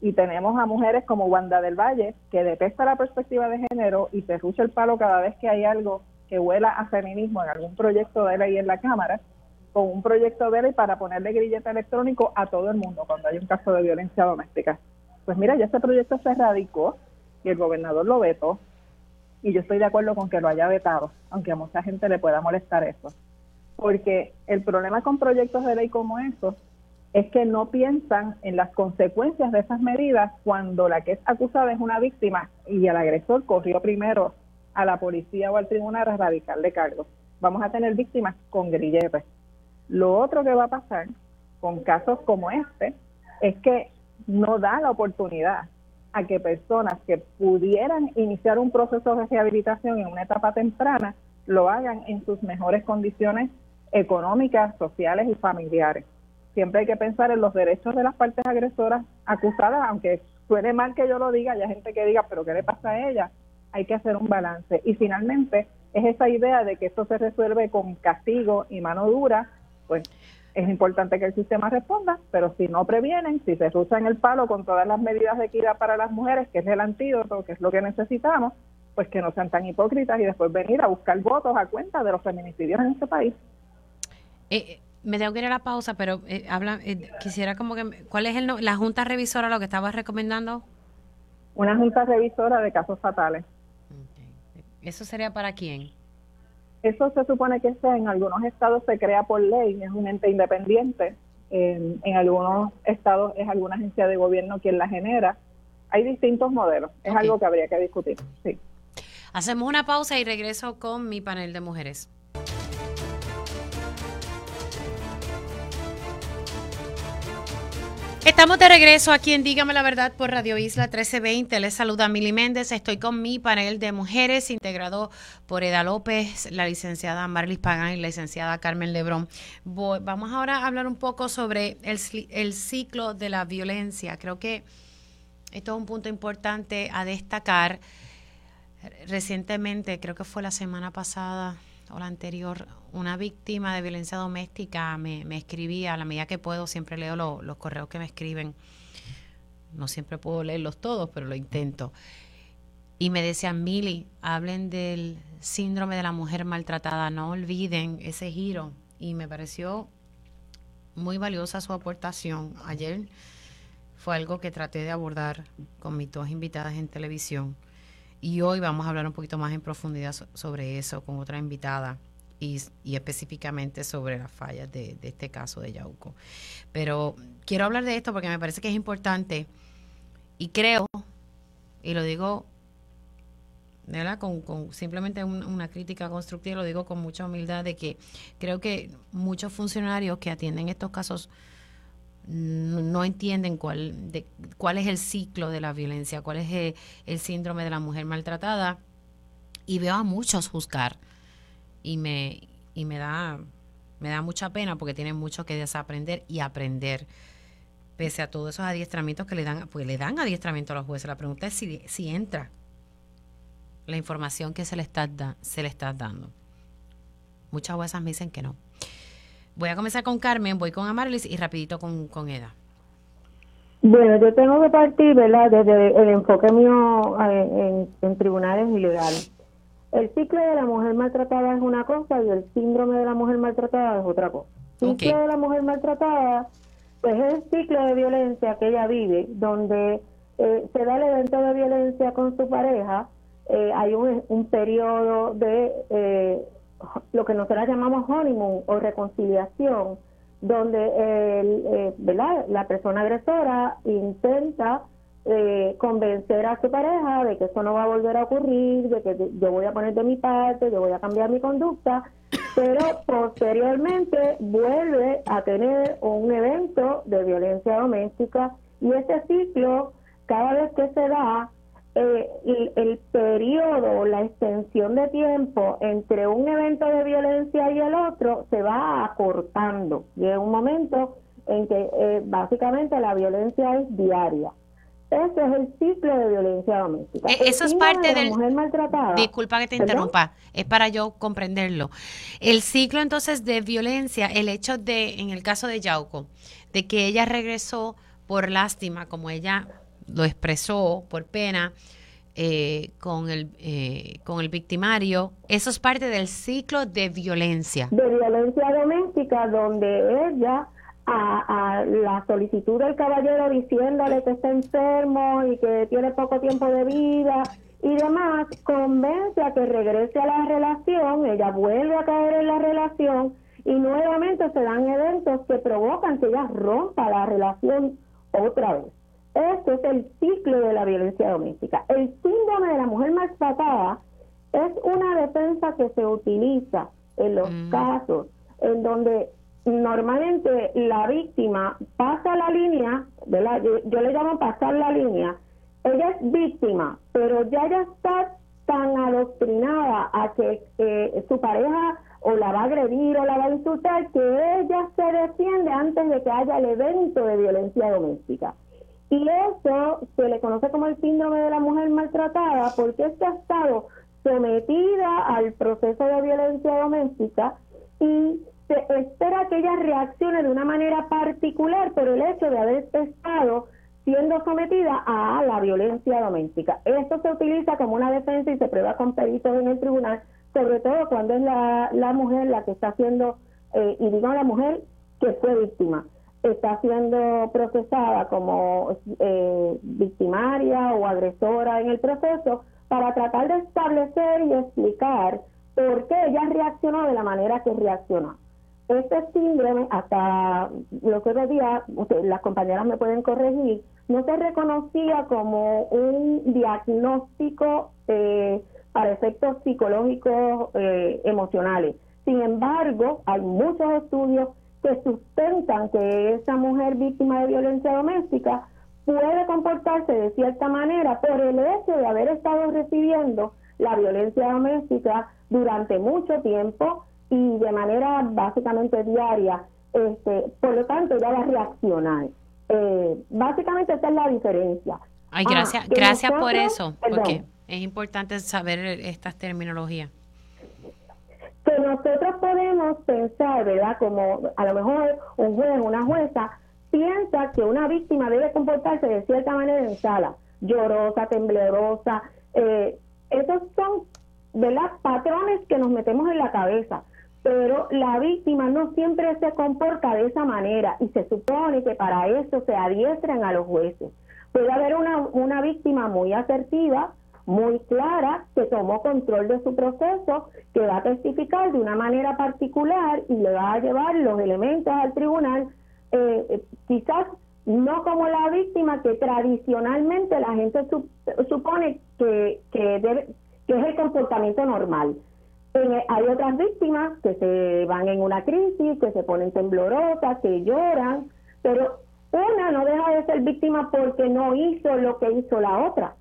Y tenemos a mujeres como Wanda del Valle, que detesta la perspectiva de género y se rucha el palo cada vez que hay algo que huela a feminismo en algún proyecto de ley en la Cámara, con un proyecto de ley para ponerle grillete electrónico a todo el mundo cuando hay un caso de violencia doméstica. Pues mira, ya ese proyecto se radicó y el gobernador lo vetó y yo estoy de acuerdo con que lo haya vetado, aunque a mucha gente le pueda molestar eso. Porque el problema con proyectos de ley como estos es que no piensan en las consecuencias de esas medidas cuando la que es acusada es una víctima y el agresor corrió primero a la policía o al tribunal a radicarle cargos. Vamos a tener víctimas con grilletes. Lo otro que va a pasar con casos como este es que no da la oportunidad a que personas que pudieran iniciar un proceso de rehabilitación en una etapa temprana lo hagan en sus mejores condiciones económicas, sociales y familiares. Siempre hay que pensar en los derechos de las partes agresoras acusadas, aunque suene mal que yo lo diga, hay gente que diga, pero ¿qué le pasa a ella? Hay que hacer un balance. Y finalmente es esa idea de que esto se resuelve con castigo y mano dura, pues es importante que el sistema responda, pero si no previenen, si se ruchan el palo con todas las medidas de equidad para las mujeres, que es el antídoto, que es lo que necesitamos, pues que no sean tan hipócritas y después venir a buscar votos a cuenta de los feminicidios en este país. Eh, eh, me tengo que ir a la pausa, pero eh, habla, quisiera como que, ¿cuál es el la junta revisora lo que estabas recomendando? Una junta revisora de casos fatales. ¿Eso sería para quién? eso se supone que sea, en algunos estados se crea por ley, es un ente independiente, en, en algunos estados es alguna agencia de gobierno quien la genera. Hay distintos modelos, es algo que habría que discutir. Sí. Hacemos una pausa y regreso con mi panel de mujeres. Estamos de regreso aquí en Dígame la Verdad por Radio Isla 1320. Les saluda Mili Méndez. Estoy con mi panel de mujeres integrado por Eda López, la licenciada Marlis Pagán y la licenciada Carmen Lebrón. Vamos ahora a hablar un poco sobre el, el ciclo de la violencia. Creo que esto es un punto importante a destacar recientemente, creo que fue la semana pasada o la anterior, una víctima de violencia doméstica me, me escribía a la medida que puedo, siempre leo lo- los correos que me escriben. No siempre puedo leerlos todos, pero lo intento. Y me decían, Mili, hablen del síndrome de la mujer maltratada, no olviden ese giro. Y me pareció muy valiosa su aportación. Ayer fue algo que traté de abordar con mis dos invitadas en televisión. Y hoy vamos a hablar un poquito más en profundidad so- sobre eso con otra invitada y, y específicamente sobre las fallas de, este caso de Yauco. Pero quiero hablar de esto porque me parece que es importante y creo, y lo digo. Con, con simplemente un- una crítica constructiva, lo digo con mucha humildad, de que creo que muchos funcionarios que atienden estos casos no, entienden cuál, de, cuál es el ciclo de la violencia, cuál es el, el síndrome de la mujer maltratada. Y veo a muchos juzgar. Y me, y me da, me da mucha pena porque tienen mucho que desaprender y aprender. Pese a todos esos adiestramientos que le dan, pues le dan adiestramiento a los jueces. La pregunta es si, si entra la información que se le está, se le está dando. Muchas juezas me dicen que no. Voy a comenzar con Carmen, voy con Amarlis y rapidito con, con Eda. Bueno, yo tengo que partir, ¿verdad?, desde el enfoque mío eh, en, en tribunales y legal. El ciclo de la mujer maltratada es una cosa y el síndrome de la mujer maltratada es otra cosa. El ciclo de la mujer maltratada, pues es el ciclo de violencia que ella vive, donde eh, se da el evento de violencia con su pareja, eh, hay un, un periodo de eh, lo que nosotros llamamos honeymoon o reconciliación, donde el, eh, ¿verdad? la persona agresora intenta eh, convencer a su pareja de que eso no va a volver a ocurrir, de que yo voy a poner de mi parte, yo voy a cambiar mi conducta, pero posteriormente vuelve a tener un evento de violencia doméstica y ese ciclo, cada vez que se da, eh, el, el periodo, la extensión de tiempo entre un evento de violencia y el otro se va acortando. Llega un momento en que eh, básicamente la violencia es diaria. Ese es el ciclo de violencia doméstica. Eh, eso es parte de la del- mujer maltratada. Disculpa que te ¿Perdón? interrumpa, es para yo comprenderlo. El ciclo entonces de violencia, el hecho de, en el caso de Yauco, de que ella regresó por lástima, como ella lo expresó, por pena, eh, con, el, eh, con el victimario, eso es parte del ciclo de violencia. de violencia doméstica donde ella a, a la solicitud del caballero diciéndole que está enfermo y que tiene poco tiempo de vida y demás, convence a que regrese a la relación, ella vuelve a caer en la relación y nuevamente se dan eventos que provocan que ella rompa la relación otra vez. Este es el ciclo de la violencia doméstica. El síndrome de la mujer maltratada es una defensa que se utiliza en los casos en donde normalmente la víctima pasa la línea, ¿verdad? Yo, yo le llamo pasar la línea. Ella es víctima, pero ya ella está tan adoctrinada a que eh, su pareja o la va a agredir o la va a insultar que ella se defiende antes de que haya el evento de violencia doméstica. Y eso se le conoce como el síndrome de la mujer maltratada porque es que ha estado sometida al proceso de violencia doméstica y se espera que ella reaccione de una manera particular por el hecho de haber estado siendo sometida a la violencia doméstica. Esto se utiliza como una defensa y se prueba con peritos en el tribunal, sobre todo cuando es la, la mujer la que está siendo, eh, y digo la mujer que fue víctima, está siendo procesada como eh, victimaria o agresora en el proceso para tratar de establecer y explicar por qué ella reaccionó de la manera que reaccionó. Este síndrome, hasta los otros días, las compañeras me pueden corregir, no se reconocía como un diagnóstico eh, para efectos psicológicos eh, emocionales. Sin embargo, hay muchos estudios que sustentan que esa mujer víctima de violencia doméstica puede comportarse de cierta manera por el hecho de haber estado recibiendo la violencia doméstica durante mucho tiempo y de manera básicamente diaria. Este, por lo tanto, ella va a reaccionar. Eh, básicamente esa es la diferencia. Ay, ah, gracias, gracias por eso, porque es importante saber estas terminologías. Que nosotros podemos pensar, ¿verdad? Como a lo mejor un juez, una jueza, piensa que una víctima debe comportarse de cierta manera en sala, llorosa, temblorosa. Eh, esos son, ¿verdad? Patrones que nos metemos en la cabeza pero la víctima no siempre se comporta de esa manera y se supone que para eso se adiestran a los jueces. Puede haber una, una víctima muy asertiva, muy clara, que tomó control de su proceso, que va a testificar de una manera particular y le va a llevar los elementos al tribunal, eh, eh, quizás no como la víctima que tradicionalmente la gente supone que, que, que es el comportamiento normal hay otras víctimas que se van en una crisis, que se ponen temblorosas, que lloran, pero una no deja de ser víctima porque no hizo lo que hizo la otra.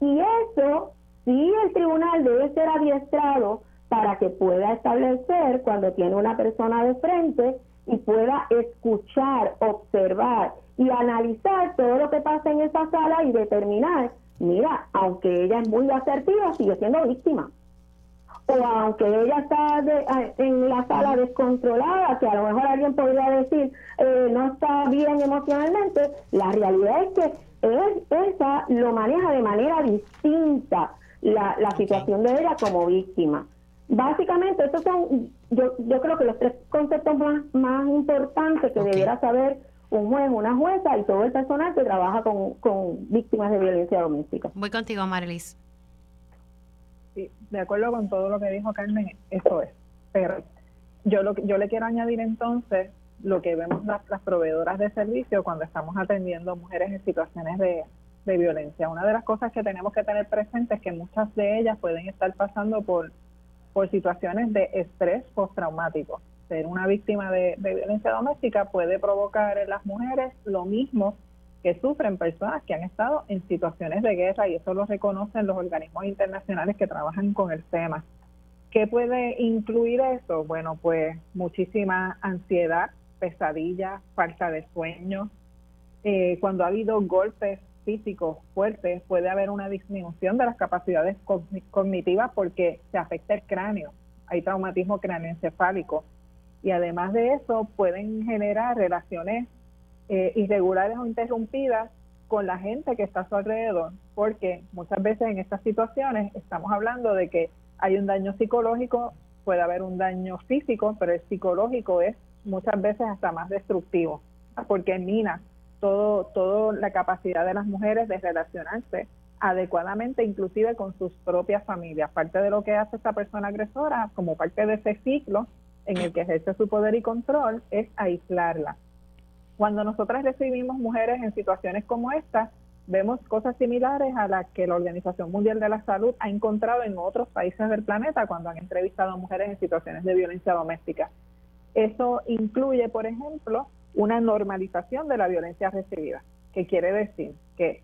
Y eso, sí, el tribunal debe ser adiestrado para que pueda establecer cuando tiene una persona de frente y pueda escuchar, observar y analizar todo lo que pasa en esa sala y determinar, mira, aunque ella es muy asertiva, sigue siendo víctima. O aunque ella está en la sala descontrolada, que a lo mejor alguien podría decir eh, no está bien emocionalmente, la realidad es que él, esa lo maneja de manera distinta la, la situación de ella como víctima. Básicamente, estos son, yo, yo creo que los tres conceptos más, más importantes que debiera saber un juez, una jueza y todo el personal que trabaja con, con víctimas de violencia doméstica. Voy contigo, Marilis. Sí, de acuerdo con todo lo que dijo Carmen, eso es. Pero yo lo yo le quiero añadir entonces lo que vemos las, proveedoras de servicio cuando estamos atendiendo mujeres en situaciones de, violencia. Una de las cosas que tenemos que tener presente es que muchas de ellas pueden estar pasando por, por situaciones de estrés postraumático. Ser una víctima de, de violencia doméstica puede provocar en las mujeres lo mismo que sufren personas que han estado en situaciones de guerra y eso lo reconocen los organismos internacionales que trabajan con el tema. ¿Qué puede incluir eso? Bueno, pues muchísima ansiedad, pesadilla, falta de sueño. Eh, cuando ha habido golpes físicos fuertes, puede haber una disminución de las capacidades cognitivas porque se afecta el cráneo. Hay traumatismo cráneoencefálico. Y además de eso, pueden generar relaciones eh, irregulares o interrumpidas con la gente que está a su alrededor, porque muchas veces en estas situaciones estamos hablando de que hay un daño psicológico, puede haber un daño físico, pero el psicológico es muchas veces hasta más destructivo, porque mina todo, toda la capacidad de las mujeres de relacionarse adecuadamente, inclusive con sus propias familias. Parte de lo que hace esta persona agresora, como parte de ese ciclo en el que ejerce su poder y control, es aislarla. Cuando nosotras recibimos mujeres en situaciones como esta, vemos cosas similares a las que la Organización Mundial de la Salud ha encontrado en otros países del planeta cuando han entrevistado a mujeres en situaciones de violencia doméstica. Eso incluye, por ejemplo, una normalización de la violencia recibida, que quiere decir que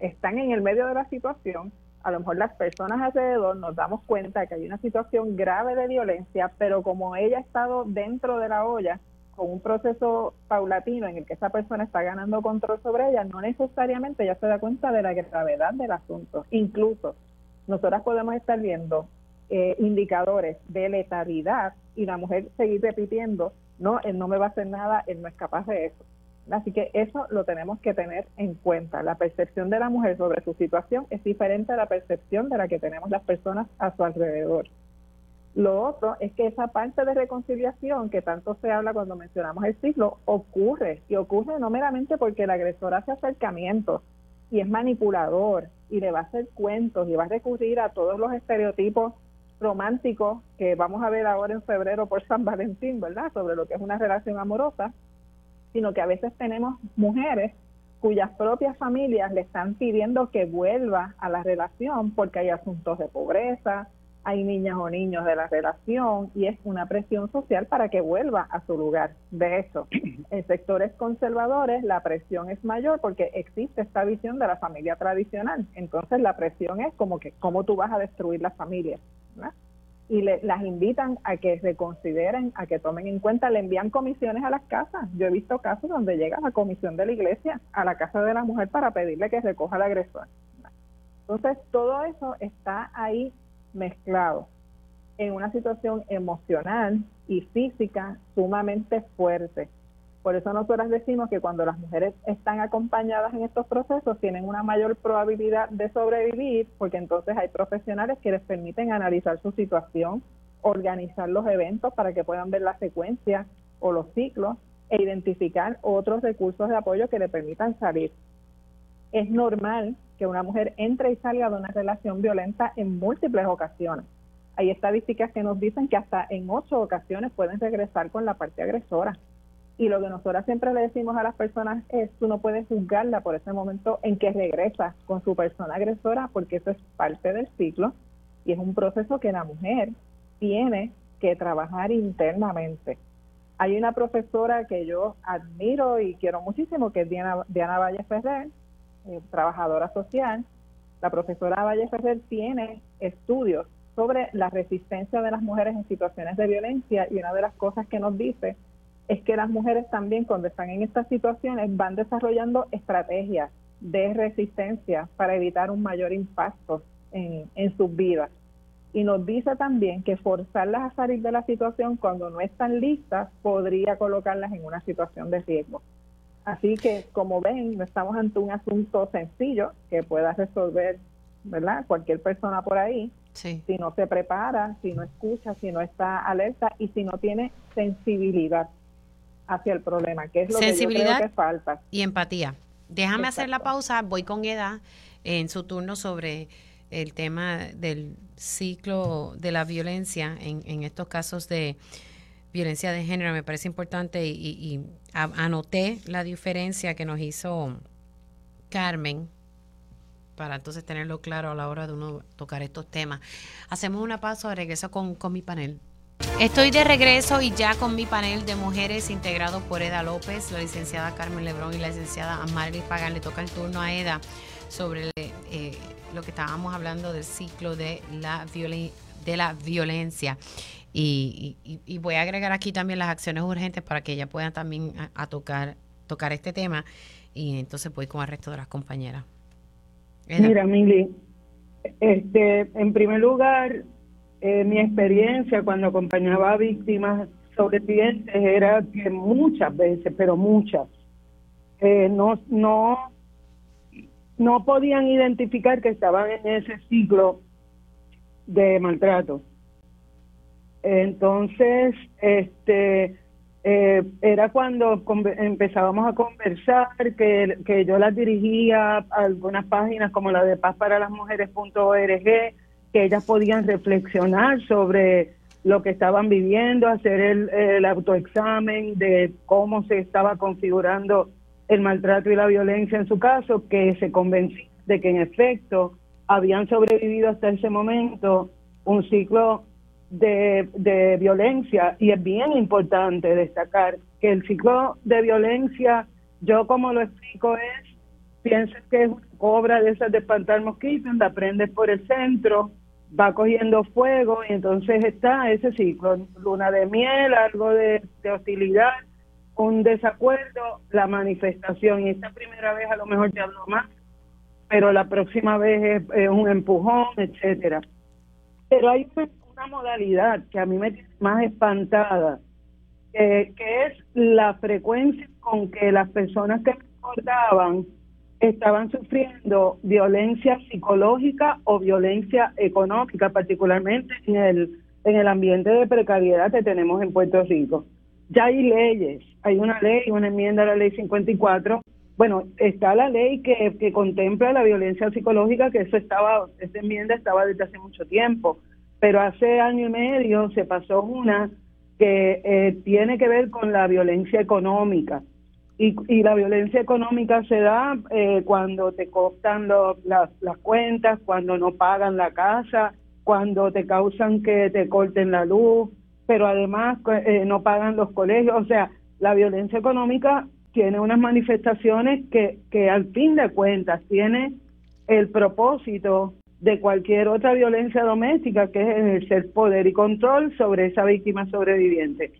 están en el medio de la situación, a lo mejor las personas alrededor nos damos cuenta que hay una situación grave de violencia, pero como ella ha estado dentro de la olla, con un proceso paulatino en el que esa persona está ganando control sobre ella, no necesariamente ella se da cuenta de la gravedad del asunto. Incluso nosotras podemos estar viendo eh, indicadores de letalidad y la mujer seguir repitiendo, no, él no me va a hacer nada, él no es capaz de eso. Así que eso lo tenemos que tener en cuenta. La percepción de la mujer sobre su situación es diferente a la percepción de la que tenemos las personas a su alrededor. Lo otro es que esa parte de reconciliación que tanto se habla cuando mencionamos el ciclo ocurre y ocurre no meramente porque el agresor hace acercamientos y es manipulador y le va a hacer cuentos y va a recurrir a todos los estereotipos romántico que vamos a ver ahora en febrero por San Valentín, ¿verdad? Sobre lo que es una relación amorosa, sino que a veces tenemos mujeres cuyas propias familias le están pidiendo que vuelva a la relación porque hay asuntos de pobreza, hay niñas o niños de la relación y es una presión social para que vuelva a su lugar. De hecho, en sectores conservadores la presión es mayor porque existe esta visión de la familia tradicional. Entonces la presión es como que cómo tú vas a destruir la familia. Y le, las invitan a que reconsideren, a que tomen en cuenta, le envían comisiones a las casas. Yo he visto casos donde llega la comisión de la iglesia a la casa de la mujer para pedirle que recoja al agresor. Entonces, todo eso está ahí mezclado en una situación emocional y física sumamente fuerte. Por eso nosotras decimos que cuando las mujeres están acompañadas en estos procesos tienen una mayor probabilidad de sobrevivir porque entonces hay profesionales que les permiten analizar su situación, organizar los eventos para que puedan ver la secuencia o los ciclos e identificar otros recursos de apoyo que le permitan salir. Es normal que una mujer entre y salga de una relación violenta en múltiples ocasiones. Hay estadísticas que nos dicen que hasta en ocho ocasiones pueden regresar con la parte agresora. Y lo que nosotras siempre le decimos a las personas es, tú no puedes juzgarla por ese momento en que regresa con su persona agresora, porque eso es parte del ciclo y es un proceso que la mujer tiene que trabajar internamente. Hay una profesora que yo admiro y quiero muchísimo, que es Diana, Diana Valle Ferrer, eh, trabajadora social, la profesora Valle Ferrer tiene estudios sobre la resistencia de las mujeres en situaciones de violencia y una de las cosas que nos dice es que las mujeres también cuando están en estas situaciones van desarrollando estrategias de resistencia para evitar un mayor impacto en, en sus vidas. Y nos dice también que forzarlas a salir de la situación cuando no están listas podría colocarlas en una situación de riesgo. Así que, como ven, no estamos ante un asunto sencillo que pueda resolver, ¿verdad? Cualquier persona por ahí. Si no se prepara, si no escucha, si no está alerta y si no tiene sensibilidad hacia el problema, que es lo que yo creo que falta. Y empatía. Déjame hacer la pausa, voy con Eda en su turno sobre el tema del ciclo de la violencia en, en estos casos de violencia de género me parece importante y, anoté la diferencia que nos hizo Carmen para entonces tenerlo claro a la hora de uno tocar estos temas. Hacemos una pausa, regreso con, con mi panel. Estoy de regreso y ya con mi panel de mujeres integrado por Eda López, la licenciada Carmen Lebrón y la licenciada Amarly Pagan. Le toca el turno a Eda sobre eh, lo que estábamos hablando del ciclo de la, de la violencia. Y, voy a agregar aquí también las acciones urgentes para que ella pueda también a, tocar, tocar este tema. Y entonces voy con el resto de las compañeras. Mira, Mili, este, en primer lugar, eh, mi experiencia cuando acompañaba a víctimas sobrevivientes era que muchas veces, pero muchas, eh, no, no, no podían identificar que estaban en ese ciclo de maltrato. Entonces, este, eh, era cuando empezábamos a conversar, que, que yo las dirigía a algunas páginas como la de paz para las mujeres.org, que ellas podían reflexionar sobre lo que estaban viviendo, hacer el, el autoexamen de cómo se estaba configurando el maltrato y la violencia en su caso, que se convenció de que en efecto habían sobrevivido hasta ese momento un ciclo de, violencia y es bien importante destacar que el ciclo de violencia, yo como lo explico es, piensa que es una obra de esas de espantar mosquitos, la prendes por el centro, va cogiendo fuego y entonces está ese ciclo, luna de miel, algo de, hostilidad, un desacuerdo, la manifestación y esta primera vez a lo mejor te hablo más, pero la próxima vez es, un empujón, etcétera. Pero hay modalidad que a mí me tiene más espantada, que es la frecuencia con que las personas que me estaban sufriendo violencia psicológica o violencia económica, particularmente en el, en el ambiente de precariedad que tenemos en Puerto Rico. Ya hay leyes, hay una ley, una enmienda a la ley 54. Bueno, está la ley que, que contempla la violencia psicológica, que eso estaba, esa enmienda estaba desde hace mucho tiempo pero hace año y medio se pasó una que eh, tiene que ver con la violencia económica. Y, y la violencia económica se da eh, cuando te costan las, las cuentas, cuando no pagan la casa, cuando te causan que te corten la luz, pero además eh, no pagan los colegios. O sea, la violencia económica tiene unas manifestaciones que, que al fin de cuentas tiene el propósito de cualquier otra violencia doméstica, que es ejercer poder y control sobre esa víctima sobreviviente.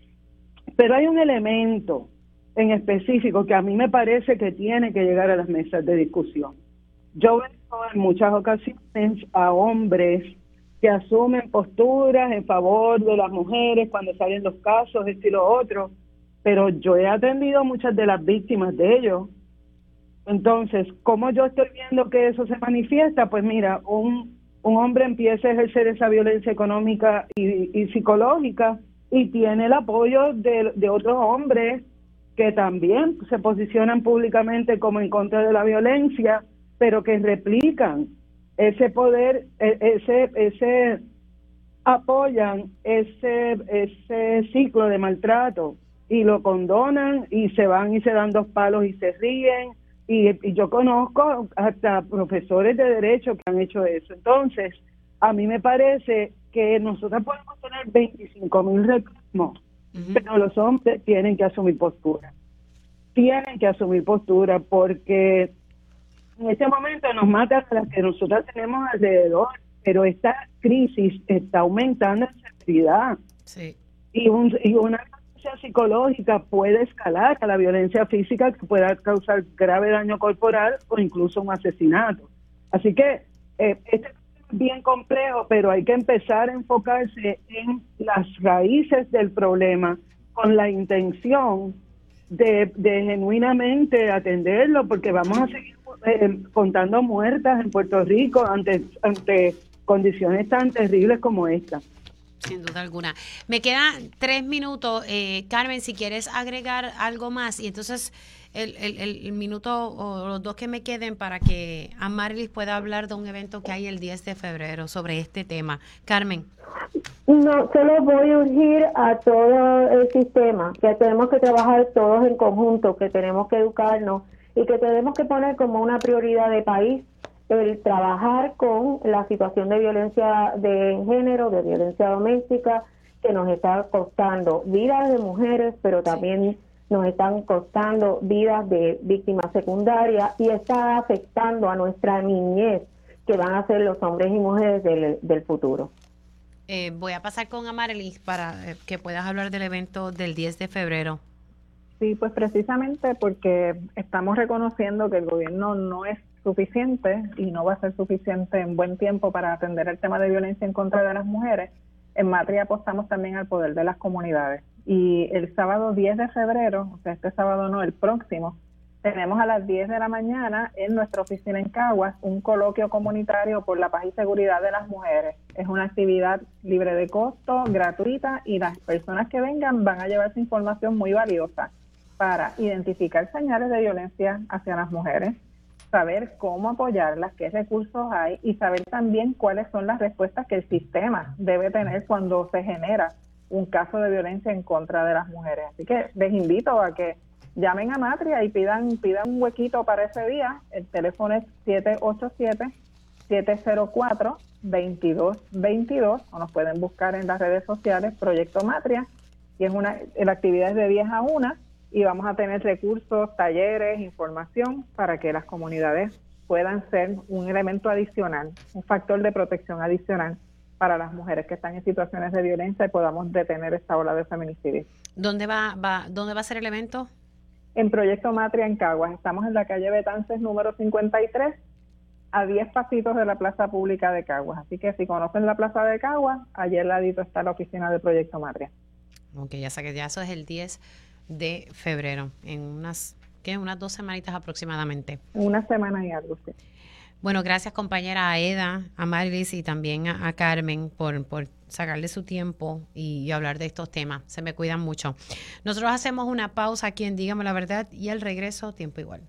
Pero hay un elemento en específico que a mí me parece que tiene que llegar a las mesas de discusión. Yo veo en muchas ocasiones a hombres que asumen posturas en favor de las mujeres cuando salen los casos, esto y lo otro, pero yo he atendido a muchas de las víctimas de ellos. Entonces, ¿cómo yo estoy viendo que eso se manifiesta? Pues mira, un, un hombre empieza a ejercer esa violencia económica y, y psicológica y tiene el apoyo de, de otros hombres que también se posicionan públicamente como en contra de la violencia, pero que replican ese poder, e, ese, ese apoyan ese, ese ciclo de maltrato y lo condonan y se van y se dan dos palos y se ríen. Y, yo conozco hasta profesores de derecho que han hecho eso. Entonces, a mí me parece que nosotros podemos tener 25 mil reclamos, pero los hombres tienen que asumir postura. Tienen que asumir postura porque en este momento nos mata a las que nosotros tenemos alrededor, pero esta crisis está aumentando en severidad. Sí. Y, un, y una violencia psicológica puede escalar a la violencia física que pueda causar grave daño corporal o incluso un asesinato. Así que eh, este es bien complejo, pero hay que empezar a enfocarse en las raíces del problema con la intención de, genuinamente atenderlo, porque vamos a seguir eh, contando muertas en Puerto Rico ante, ante condiciones tan terribles como esta. Sin duda alguna. Me quedan tres minutos. Eh, Carmen, si quieres agregar algo más, y entonces el, el, el, minuto o los dos que me queden para que Amarilis pueda hablar de un evento que hay el 10 de febrero sobre este tema. Carmen. No, solo voy a urgir a todo el sistema, que tenemos que trabajar todos en conjunto, que tenemos que educarnos y que tenemos que poner como una prioridad de país el trabajar con la situación de violencia de género, de violencia doméstica, que nos está costando vidas de mujeres, pero también nos están costando vidas de víctimas secundarias y está afectando a nuestra niñez, que van a ser los hombres y mujeres del, del futuro. Eh, voy a pasar con Amarelis para eh, que puedas hablar del evento del 10 de febrero. Sí, pues precisamente porque estamos reconociendo que el gobierno no es suficiente y no va a ser suficiente en buen tiempo para atender el tema de violencia en contra de las mujeres. En Matria apostamos también al poder de las comunidades. Y el sábado 10 de febrero, o sea, este sábado no, el próximo, tenemos a las 10 de la mañana en nuestra oficina en Caguas un coloquio comunitario por la paz y seguridad de las mujeres. Es una actividad libre de costo, gratuita y las personas que vengan van a llevarse información muy valiosa para identificar señales de violencia hacia las mujeres, saber cómo apoyarlas, qué recursos hay y saber también cuáles son las respuestas que el sistema debe tener cuando se genera un caso de violencia en contra de las mujeres. Así que les invito a que llamen a Matria y pidan, pidan un huequito para ese día. El teléfono es 787-704-2222 o nos pueden buscar en las redes sociales Proyecto Matria y es una, la actividad es de 10 a 1 y vamos a tener recursos, talleres, información para que las comunidades puedan ser un elemento adicional, un factor de protección adicional para las mujeres que están en situaciones de violencia y podamos detener esta ola de feminicidio. ¿Dónde va, va, ¿Dónde va a ser el evento? En Proyecto Matria en Caguas. Estamos en la calle Betances número 53 a 10 pasitos de la plaza pública de Caguas. Así que si conocen la plaza de Caguas, allí al ladito está la oficina de Proyecto Matria. Ok, ya sé que ya eso es el 10 de febrero, en unas, ¿qué? Unas dos semanitas aproximadamente. Una semana y algo, sí. Bueno, gracias compañera a Eda, a Marilis y también a, Carmen por, por sacarle su tiempo y, hablar de estos temas. Se me cuidan mucho. Nosotros hacemos una pausa aquí en Dígame la Verdad y al regreso, tiempo igual.